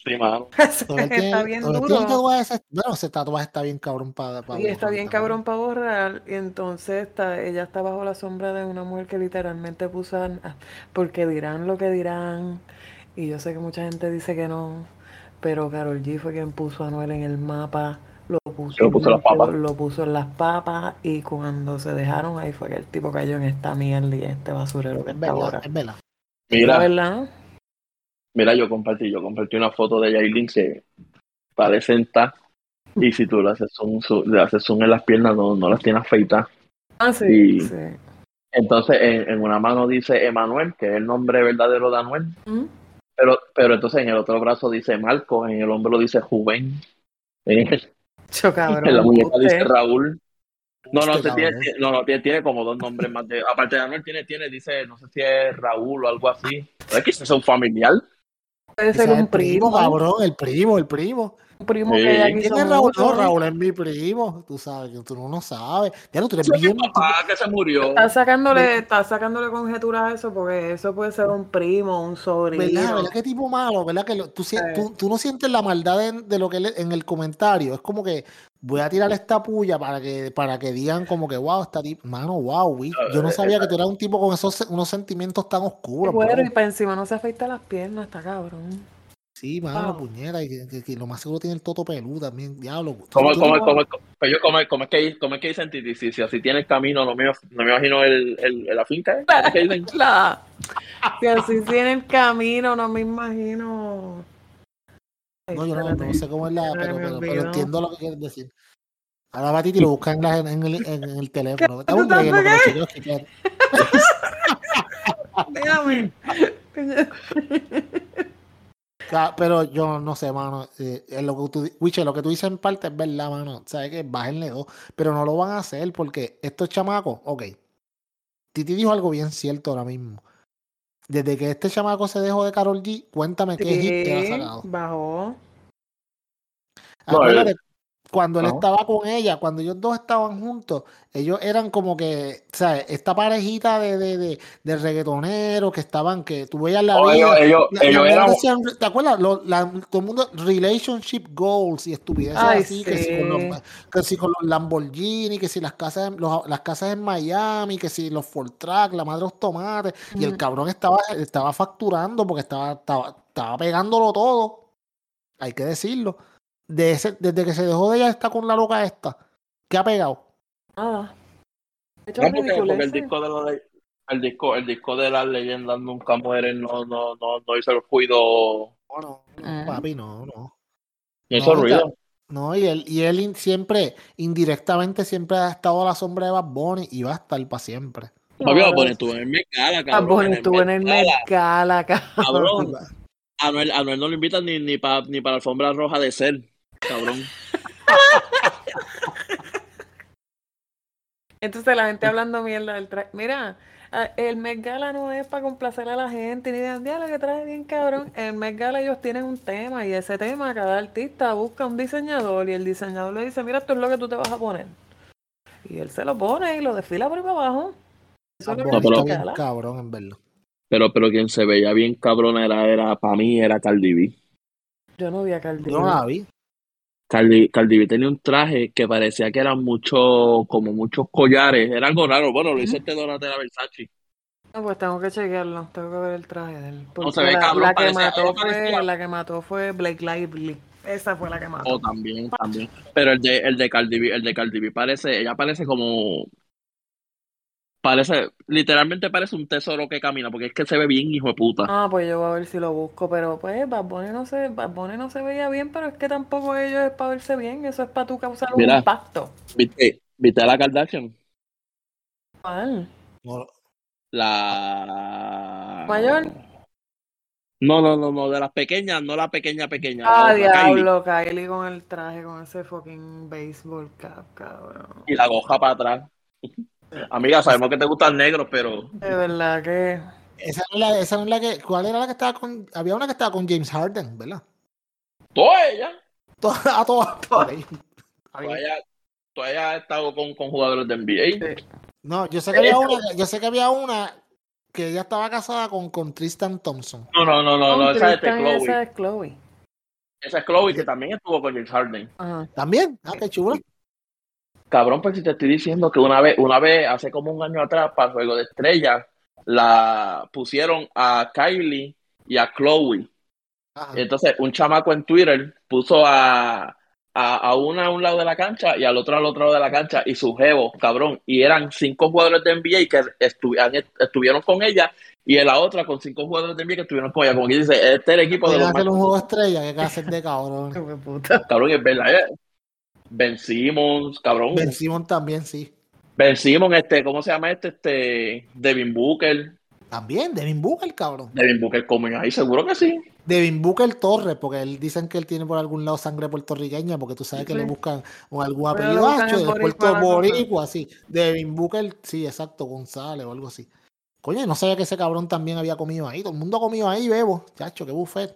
Sí, mano. (laughs) Está bien duro. tatuaje ese- bueno, ese tatuaje está bien cabrón para. Y está bien cabrón para borrar. Y entonces está, ella está bajo la sombra de una mujer que literalmente puso. porque dirán lo que dirán. Y yo sé que mucha gente dice que no. Pero Carol G fue quien puso a Anuel en el mapa. Lo puso, Lo puso en las papas. lo puso en las papas. Y cuando se dejaron, ahí fue que el tipo cayó en esta mierda y este basurero que Es está verdad, ahora. es verdad. Mira, verdad. mira, yo compartí, yo compartí una foto de Yailin que parece sentar y si tú le haces zoom, su- le haces zoom en las piernas no, no las tiene afeitadas. Ah, sí. Y- sí. Entonces en, en una mano dice Emanuel, que es el nombre verdadero de Anuel, ¿Mm? Pero, pero entonces en el otro brazo dice Marco, en el hombro dice Juven, cabrón. en la muñeca usted. dice Raúl. No, no, tiene, no, no, tiene, tiene como dos nombres más. De, aparte de Anuel, tiene, tiene, dice, no sé si es Raúl o algo así. ¿Es que es un familiar? Puede ser es un primo, primo. cabrón, el primo, el primo. Primo Sí. que ¿Quién quiso ¿Quién es Raúl? No, Raúl es mi primo. Tú sabes que tú no lo sabes. Ya no, tú eres bien. Mi papá que se murió. Está sacándole, está sacándole conjeturas a eso porque eso puede ser un primo, un sobrino. ¿Verdad? ¿Verdad? Qué tipo malo, ¿verdad? Que lo- tú, Sí. tú, tú no sientes la maldad de, de lo que le- en el comentario. Es como que voy a tirar esta puya para que, para que digan como que, wow, está tipo, mano, wow, güey. Yo no sabía que tú eras un tipo con esos unos sentimientos tan oscuros. bueno, y para encima no se afeita las piernas, está cabrón. Sí, mano, Wow. puñera, y que, que- que lo más seguro tiene el toto peludo también, diablo. Tú- ¿Cómo, tú cómo, no- cómo, pero yo, cómo, cómo es que, cómo es que dicen Titi? Si, si así tiene el camino, no me, no me imagino el, el, la finca. ¿eh? ¿Cómo es que dicen? (laughs) La, si así tiene el camino, no me imagino. Ay, No, yo no, no sé cómo es la, pero, pero, pero entiendo lo que quieres decir. Ahora va Titi y lo busca en, la- en el, en el teléfono. (laughs) Dame un ¿Tú break en lo que lo estás chequeo, chequeo. Déjame. Pero yo no sé, mano. eh, lo que tú, Wiche, lo que tú dices en parte es verdad, mano. Sabes que bájenle dos. Pero no lo van a hacer porque estos chamacos, ok. Titi dijo algo bien cierto ahora mismo. Desde que este chamaco se dejó de Carol G, cuéntame qué hit te ha Sí, sacado. bajó. No, Acuérdate, él- cuando él estaba con ella, cuando ellos dos estaban juntos, ellos eran como que, ¿sabes? Esta parejita de, de, de, de reggaetoneros que estaban, que tú veías la No, vida. ellos, ellos, La- la ellos mierda eran. decían, ¿te acuerdas? Lo- la- todo el mundo, relationship goals y estupideces Ay, así, que, si con los, que si con los Lamborghini, que si las casas, en- los- las casas en Miami, que si los Ford Track, la madre de los tomates, y el cabrón estaba, estaba facturando porque estaba, estaba, estaba pegándolo todo, hay que decirlo. De ese, desde que se dejó de ella está con la loca esta, ¿qué ha pegado? Nada. Hecho No, porque, porque el disco de la el disco, el disco de las leyendas nunca mueren, no, no, no, no hizo el ruido, No, no, Mm. papi, no, no. no hizo No, ruido. No, y él, y él siempre, indirectamente, siempre ha estado a la sombra de Bad Bunny y va a estar para siempre. No, Papi, Bad Bunny estuvo en el Mercala, Ah, cabrón. bueno, estuvo en el Mercala. Cabrón. Anuel, Anuel no lo invitan ni, ni para ni para la alfombra roja de ser, cabrón. Entonces la gente hablando mierda del traje. Mira, el Met Gala no es para complacer a la gente ni de diablo que traje bien cabrón. El Met Gala ellos tienen un tema y ese tema cada artista busca un diseñador y el diseñador le dice, mira, esto es lo que tú te vas a poner. Y él se lo pone y lo desfila por ahí para abajo. Eso es Bad lo Bunny que pero- bien cabrón, en verdad. Pero, pero quien se veía bien cabrón era, era para mí, era Cardi B. Yo no vi a Cardi Yo no B. la vi. Cardi, Cardi B tenía un traje que parecía que eran muchos, como muchos collares. Era algo raro. Bueno, lo hizo este Donatella Versace. No, pues tengo que chequearlo, tengo que ver el traje de él. Porque se ve la, cabrón, la que parecía- mató fue, la que mató fue Blake Lively. Esa fue la que mató. Oh, también, también. Pero el de, el de Cardi B, el de Cardi B parece, ella parece como, parece, literalmente parece un tesoro que camina, porque es que se ve bien hijo de puta. Ah, pues yo voy a ver si lo busco, pero pues Bad Bunny no se, Bad Bunny no se veía bien, pero es que tampoco ellos es para verse bien, eso es para tú causar un Mira. impacto. ¿Viste, viste a la Kardashian? ¿Cuál? No, La... ¿Mayor? No, no, no, no, de las pequeñas, no la pequeña pequeña. Ah, Kylie. diablo, Kylie con el traje, con ese fucking baseball cap, cabrón. Y la goja para atrás. Amiga, sabemos que te gustan negros, pero De verdad que. Esa no, es la, esa no es la que. ¿Cuál era la que estaba con.? Había una que estaba con James Harden, ¿verdad? toda ella, Toda- (laughs) A todas. toda ella, toda ella ha estado con, con jugadores de NBA. No, yo sé que había una, yo sé que había una que ella estaba casada con, con Tristan Thompson. No, no, no, no, no, esa es de Chloe. Esa es Chloe. Esa es Chloe, que también estuvo con James Harden. Ajá. También. Ah, qué chulo. Cabrón, pues si te estoy diciendo que una vez, una vez, hace como un año atrás, para el Juego de Estrellas, la pusieron a Kylie y a Chloe. Ajá. Entonces, un chamaco en Twitter puso a, a, a una a un lado de la cancha y al otro al otro lado de la cancha y su jevo, cabrón. Y eran cinco jugadores de NBA que estu- estuvieron con ella y en la otra con cinco jugadores de NBA que estuvieron con ella. Como que dice, este es el equipo de los hacer más un juego estrella, que hacer de cabrón. (laughs) Cabrón, es verdad. Ben Simmons, cabrón. Ben Simmons también, sí. Ben Simmons, este, ¿cómo se llama este? Este, Devin Booker. También, Devin Booker, cabrón. Devin Booker comen ahí, seguro que sí. Devin Booker Torres, porque él dicen que él tiene por algún lado sangre puertorriqueña, porque tú sabes que Sí. le buscan o algún apellido hacho, el de Puerto cosa. Boricua, así. Devin Booker, sí, exacto, González o algo así. Coño, no sabía que ese cabrón también había comido ahí. Todo el mundo ha comido ahí, bebo. Chacho, qué buffet.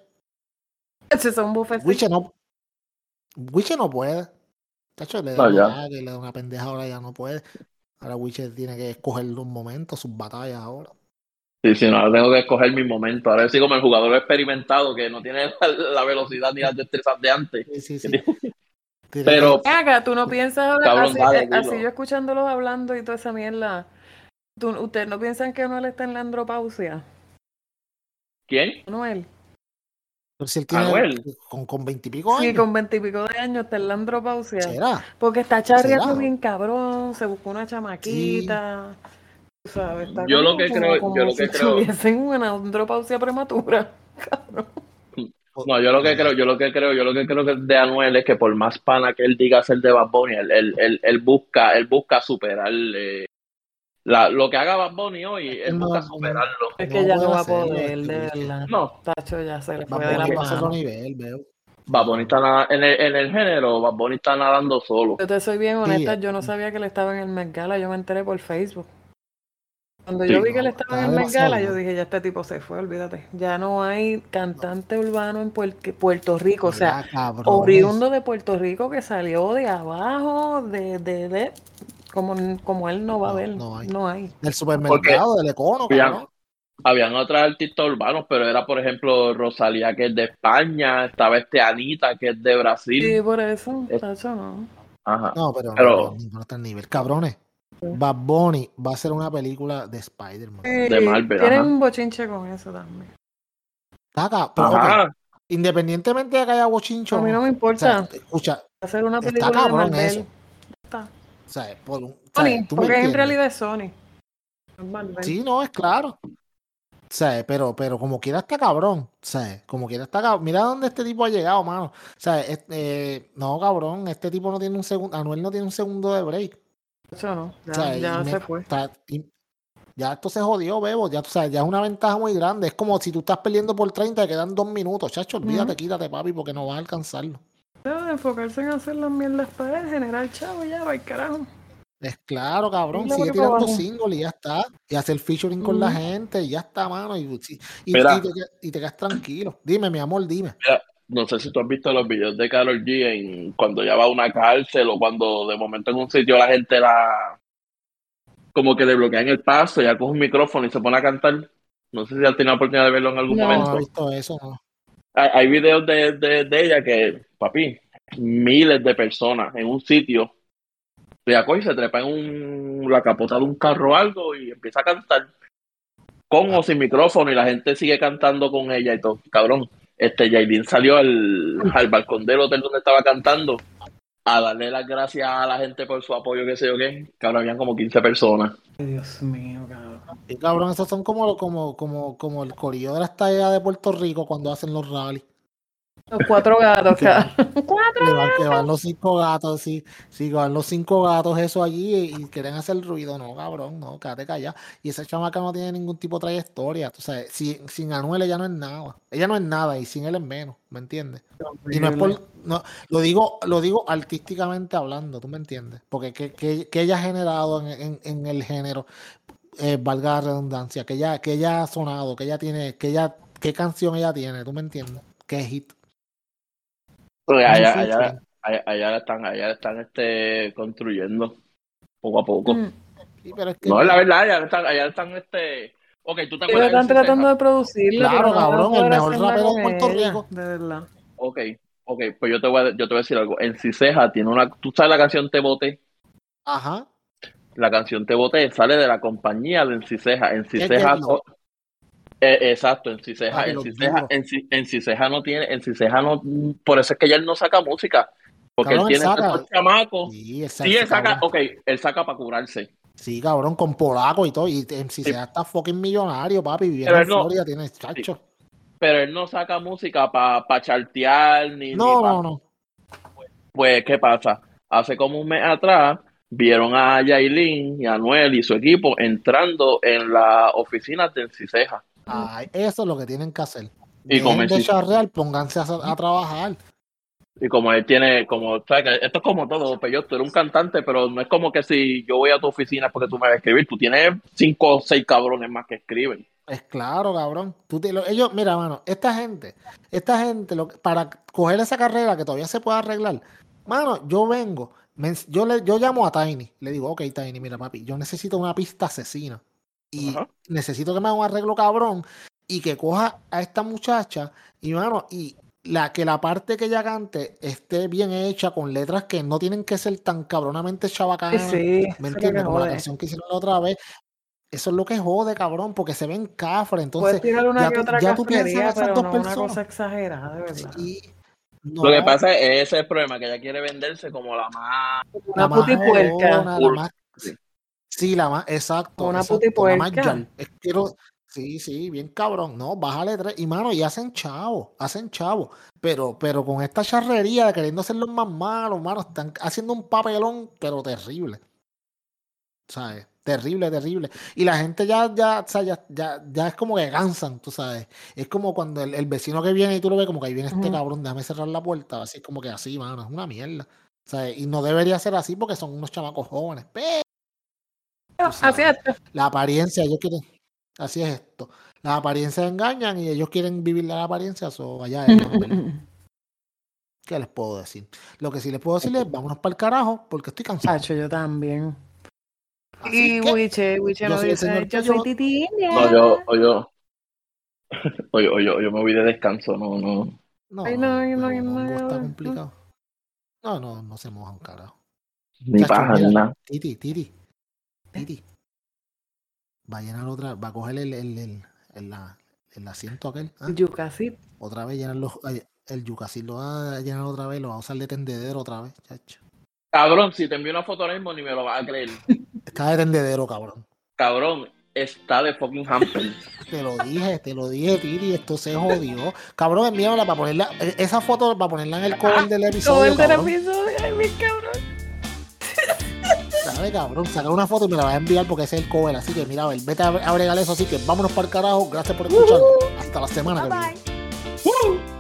Ese es un buffet. Wiche no. Wiche no puede. Chacho, le da No, un ya. ataque, le da una pendeja ahora ya no puede. Ahora Wiche tiene que escoger un momento, sus batallas ahora. Sí, sí, no, ahora tengo que escoger mi momento. Ahora sí como el jugador experimentado que no tiene la, la velocidad ni las destrezas de antes. Sí, sí, sí. (laughs) Tiene Pero, acá, tú no piensas ahora, Cabrón, así, dale, eh, así yo escuchándolos hablando y toda esa mierda. ¿tú- ¿Ustedes no piensan que Noel está en la andropausia? ¿quién? Noel. Pero si él tiene Anuel. con, con 20 y pico Sí, años. con veintipico de años está en la andropausia. ¿Será? Porque está charreando ¿Será? bien cabrón, se buscó una chamaquita. sabes, está Yo lo que como- creo- como yo lo si que creo- tuviesen una andropausia prematura. (laughs) Cabrón. No, yo lo que creo, yo lo que creo, yo lo que creo que de Anuel es que por más pana que él diga ser de Bad Bunny, él, él, él, él busca, él busca superar eh, la, lo que haga Bad Bunny hoy, él No, no. superarlo. Es No que ya no va a poder, es verdad. No, Tacho ya se le fue de la mano. nivel, veo. Bad Bunny está nada- en el, en el género, Bad Bunny está nadando solo. Yo te soy bien honesta, Sí. yo no sabía que él estaba en el Met Gala, yo me enteré por Facebook. Cuando Sí. yo vi que él estaba en el Met Gala, yo dije, ya este tipo se fue, olvídate. Ya no hay cantante urbano en Puer- Puerto Rico, o sea, oriundo de Puerto Rico que salió de abajo, de, de, de, como, como él no va a No, ver, no hay. no hay. Del supermercado, del econo. Habían otros artistas urbanos, pero era, por ejemplo, Rosalía, que es de España, estaba este Anita, que es de Brasil. Sí, por eso, Es- tacho, no. Ajá. No, pero, Pero- no, está al nivel. Cabrones. Bad Bunny va a hacer una película de Spider-Man. De Marvel, Tienen ajá. un bochinche con eso también. Taca, pero, independientemente de que haya bochincho, A mí no me o importa sea, escucha, hacer una está película de Marvel. eso. Está. O sea, por un- o sea, Sony, tú porque en entiendes. realidad es Sony. Es. Sí, no, es claro. O sea, pero, pero como quiera está cabrón. O sea, como quiera está cabrón. Mira dónde este tipo ha llegado, mano. O sea, es- eh, no, cabrón, este tipo no tiene un segundo, Anuel no tiene un segundo de break. Eso no, ya, O sea, ya y me- se fue. y- ya esto se jodió, Bebo. Ya, o sea, ya es una ventaja muy grande. Es como si tú estás perdiendo por 30 y quedan dos minutos. Chacho, olvídate, Ujú. quítate, papi, porque no vas a alcanzarlo. Debe de enfocarse en hacer las mierdas para él, generar chavo ya, va carajo. Es claro, cabrón. Sigue tirando singles y ya está. Y hacer featuring con la gente y ya está, mano. Y, y- y- Mira. y te, y te quedas tranquilo. Dime, mi amor, dime. No sé si tú has visto los videos de Karol G en cuando ella va a una cárcel o cuando de momento en un sitio la gente la como que le bloquean el paso, ella coge un micrófono y se pone a cantar. No sé si has tenido la oportunidad de verlo en algún. No, momento. no he visto eso, no. Hay, hay videos de, de, de ella que, papi, miles de personas en un sitio, ella coge y se trepa en un, la capota de un carro o algo y empieza a cantar con o sin micrófono y la gente sigue cantando con ella y todo. Cabrón, este Yailin salió al, al balcón del hotel donde estaba cantando a darle las gracias a la gente por su apoyo, qué sé yo qué. Cabrón, habían como 15 personas. Dios mío, cabrón. Y cabrón, esos son como, como, como, como el corillo de las tallas de Puerto Rico cuando hacen los rallies. Los cuatro gatos, cara. (laughs) (laughs) Cuatro Que van, que gatos. van los cinco gatos, sí, sí, que van los cinco gatos, eso allí, y, y quieren hacer ruido, no, cabrón, no, quédate callado. Y esa chamaca no tiene ningún tipo de trayectoria, tú sabes, si- sin Anuel ella no es nada, ella no es nada, y sin él es menos, ¿me entiendes? Y no es por, no, lo digo, lo digo artísticamente hablando, ¿tú me entiendes? Porque que, que, que ella ha generado en, en- en el género, eh, valga la redundancia, que ella, que ella ha sonado, que ella tiene, que ella, qué canción ella tiene, ¿tú me entiendes? ¿Qué hit? Porque un allá, allá, allá, allá la están, allá la están este, construyendo poco a poco. Mm. Sí, pero es que No, es la verdad, allá la están, allá la están este. Ok, tú te Ellos acuerdas están de tratando de producirlo. Claro, pero cabrón, el mejor rapero de Puerto Rico. De verdad. Ok, ok, pues yo te voy a, yo te voy a decir algo. En Ciseja tiene una. ¿Tú sabes la canción Te Boté? Ajá. La canción Te Boté sale de la compañía de Enciseja. En Ciseja. Eh, exacto, en Ciseja. Papi, En Ciseja, en, en Ciseja no tiene. En Ciseja no. Por eso es que ya él no saca música. Porque Cabrón, él tiene saca. estos chamacos. Sí, exacto, Sí, él saca. Ok, él saca para curarse. Sí, cabrón, con polaco y todo. Y MC sea está fucking millonario, papi. Viviendo en no. Florida, tiene chacho. Pero él no saca música para pa chartear ni, No, ni pa- no, no. Pues, ¿qué pasa? Hace como un mes atrás vieron a Yailin y a Anuel y su equipo entrando en la oficina de Enciseja. Ay, eso es lo que tienen que hacer. Y como de charrear, pónganse a, a trabajar. Y como él tiene, como, o sea, que esto es como todo, pero tú eres un cantante, pero no es como que si yo voy a tu oficina porque tú me vas a escribir, tú tienes cinco o seis cabrones más que escriben. Es claro, cabrón. Tú te- lo- ellos, mira, mano, esta gente, esta gente, lo, para coger esa carrera que todavía se puede arreglar, mano, yo vengo, me- yo, le, yo llamo a Tiny, le digo, ok, Tiny, mira, papi, yo necesito una pista asesina y Ajá. necesito que me haga un arreglo cabrón y que coja a esta muchacha y, mano, y la, que la parte que ella cante esté bien hecha con letras que no tienen que ser tan cabronamente chabacanas. sí. ¿Me entiendes? Como la canción que hicieron la otra vez. Eso es lo que jode, cabrón, porque se ven cafres. Entonces, una ya que tú- otra ya tú piensas en esas dos no una personas. cosa exagerada, de verdad. sí, Lo que pasa es ese es el problema, que ella quiere venderse como la más... la Una más jodona, la más- sí. Sí, la más, exacto. Una exacto, la putipuerca. yal. Es- quiero- sí, sí, bien cabrón. No, bájale tres. Y mano, y hacen chavo, hacen chavo. Pero, pero con esta charrería de queriendo ser los más malos, mano, están haciendo un papelón, pero terrible. ¿Sabes? Terrible, terrible. Y la gente ya, ya, o sea, ya, ya, ya es como que cansan, tú sabes. Es como cuando el, el vecino que viene y tú lo ves como que ahí viene este cabrón, déjame cerrar la puerta. Así como que así, mano, es una mierda. ¿Sabes? Y no debería ser así porque son unos chamacos jóvenes. Pero Así es. la apariencia, ellos quieren. Así es esto. Las apariencias engañan y ellos quieren vivir la apariencia. So, allá ellos. (laughs) ¿Qué les puedo decir? Lo que sí les puedo decir es vámonos para el carajo porque estoy cansado. Hacho, yo también. Así Y que, Wiche, Wiche yo nos soy el dice, yo soy. Titi India. No, yo, o yo, (laughs) o yo, o yo, yo me voy de descanso, no, no. no, Ay, no, ay, no, no, Hongo está no. complicado. No, no, no se moja un carajo. Ni Chacho, paja, mira, nada. Titi, Titi, Titi. Va a llenar otra, va a coger el, el, el, el, asiento aquel. ¿ah? Yucasí. Otra vez llenar los, el yucasí lo va a llenar otra vez, lo va a usar de tendedero otra vez, chacho. Cabrón, si te envío una foto ahora mismo ni me lo vas a creer. (laughs) Está de tendedero, cabrón. Cabrón, está de fucking hamper. (laughs) Te lo dije, te lo dije, Titi, esto se jodió. Cabrón, envíamela para ponerla, e- esa foto para ponerla en el cover del Todo episodio, el del episodio, ay, mi cabrón. Dale, cabrón, saca una foto y me la vas a enviar porque ese es el cover. Así que mira, a ver, vete a, a bregar eso. Así que vámonos para el carajo. Gracias por escuchar. Hasta la semana que. Bye.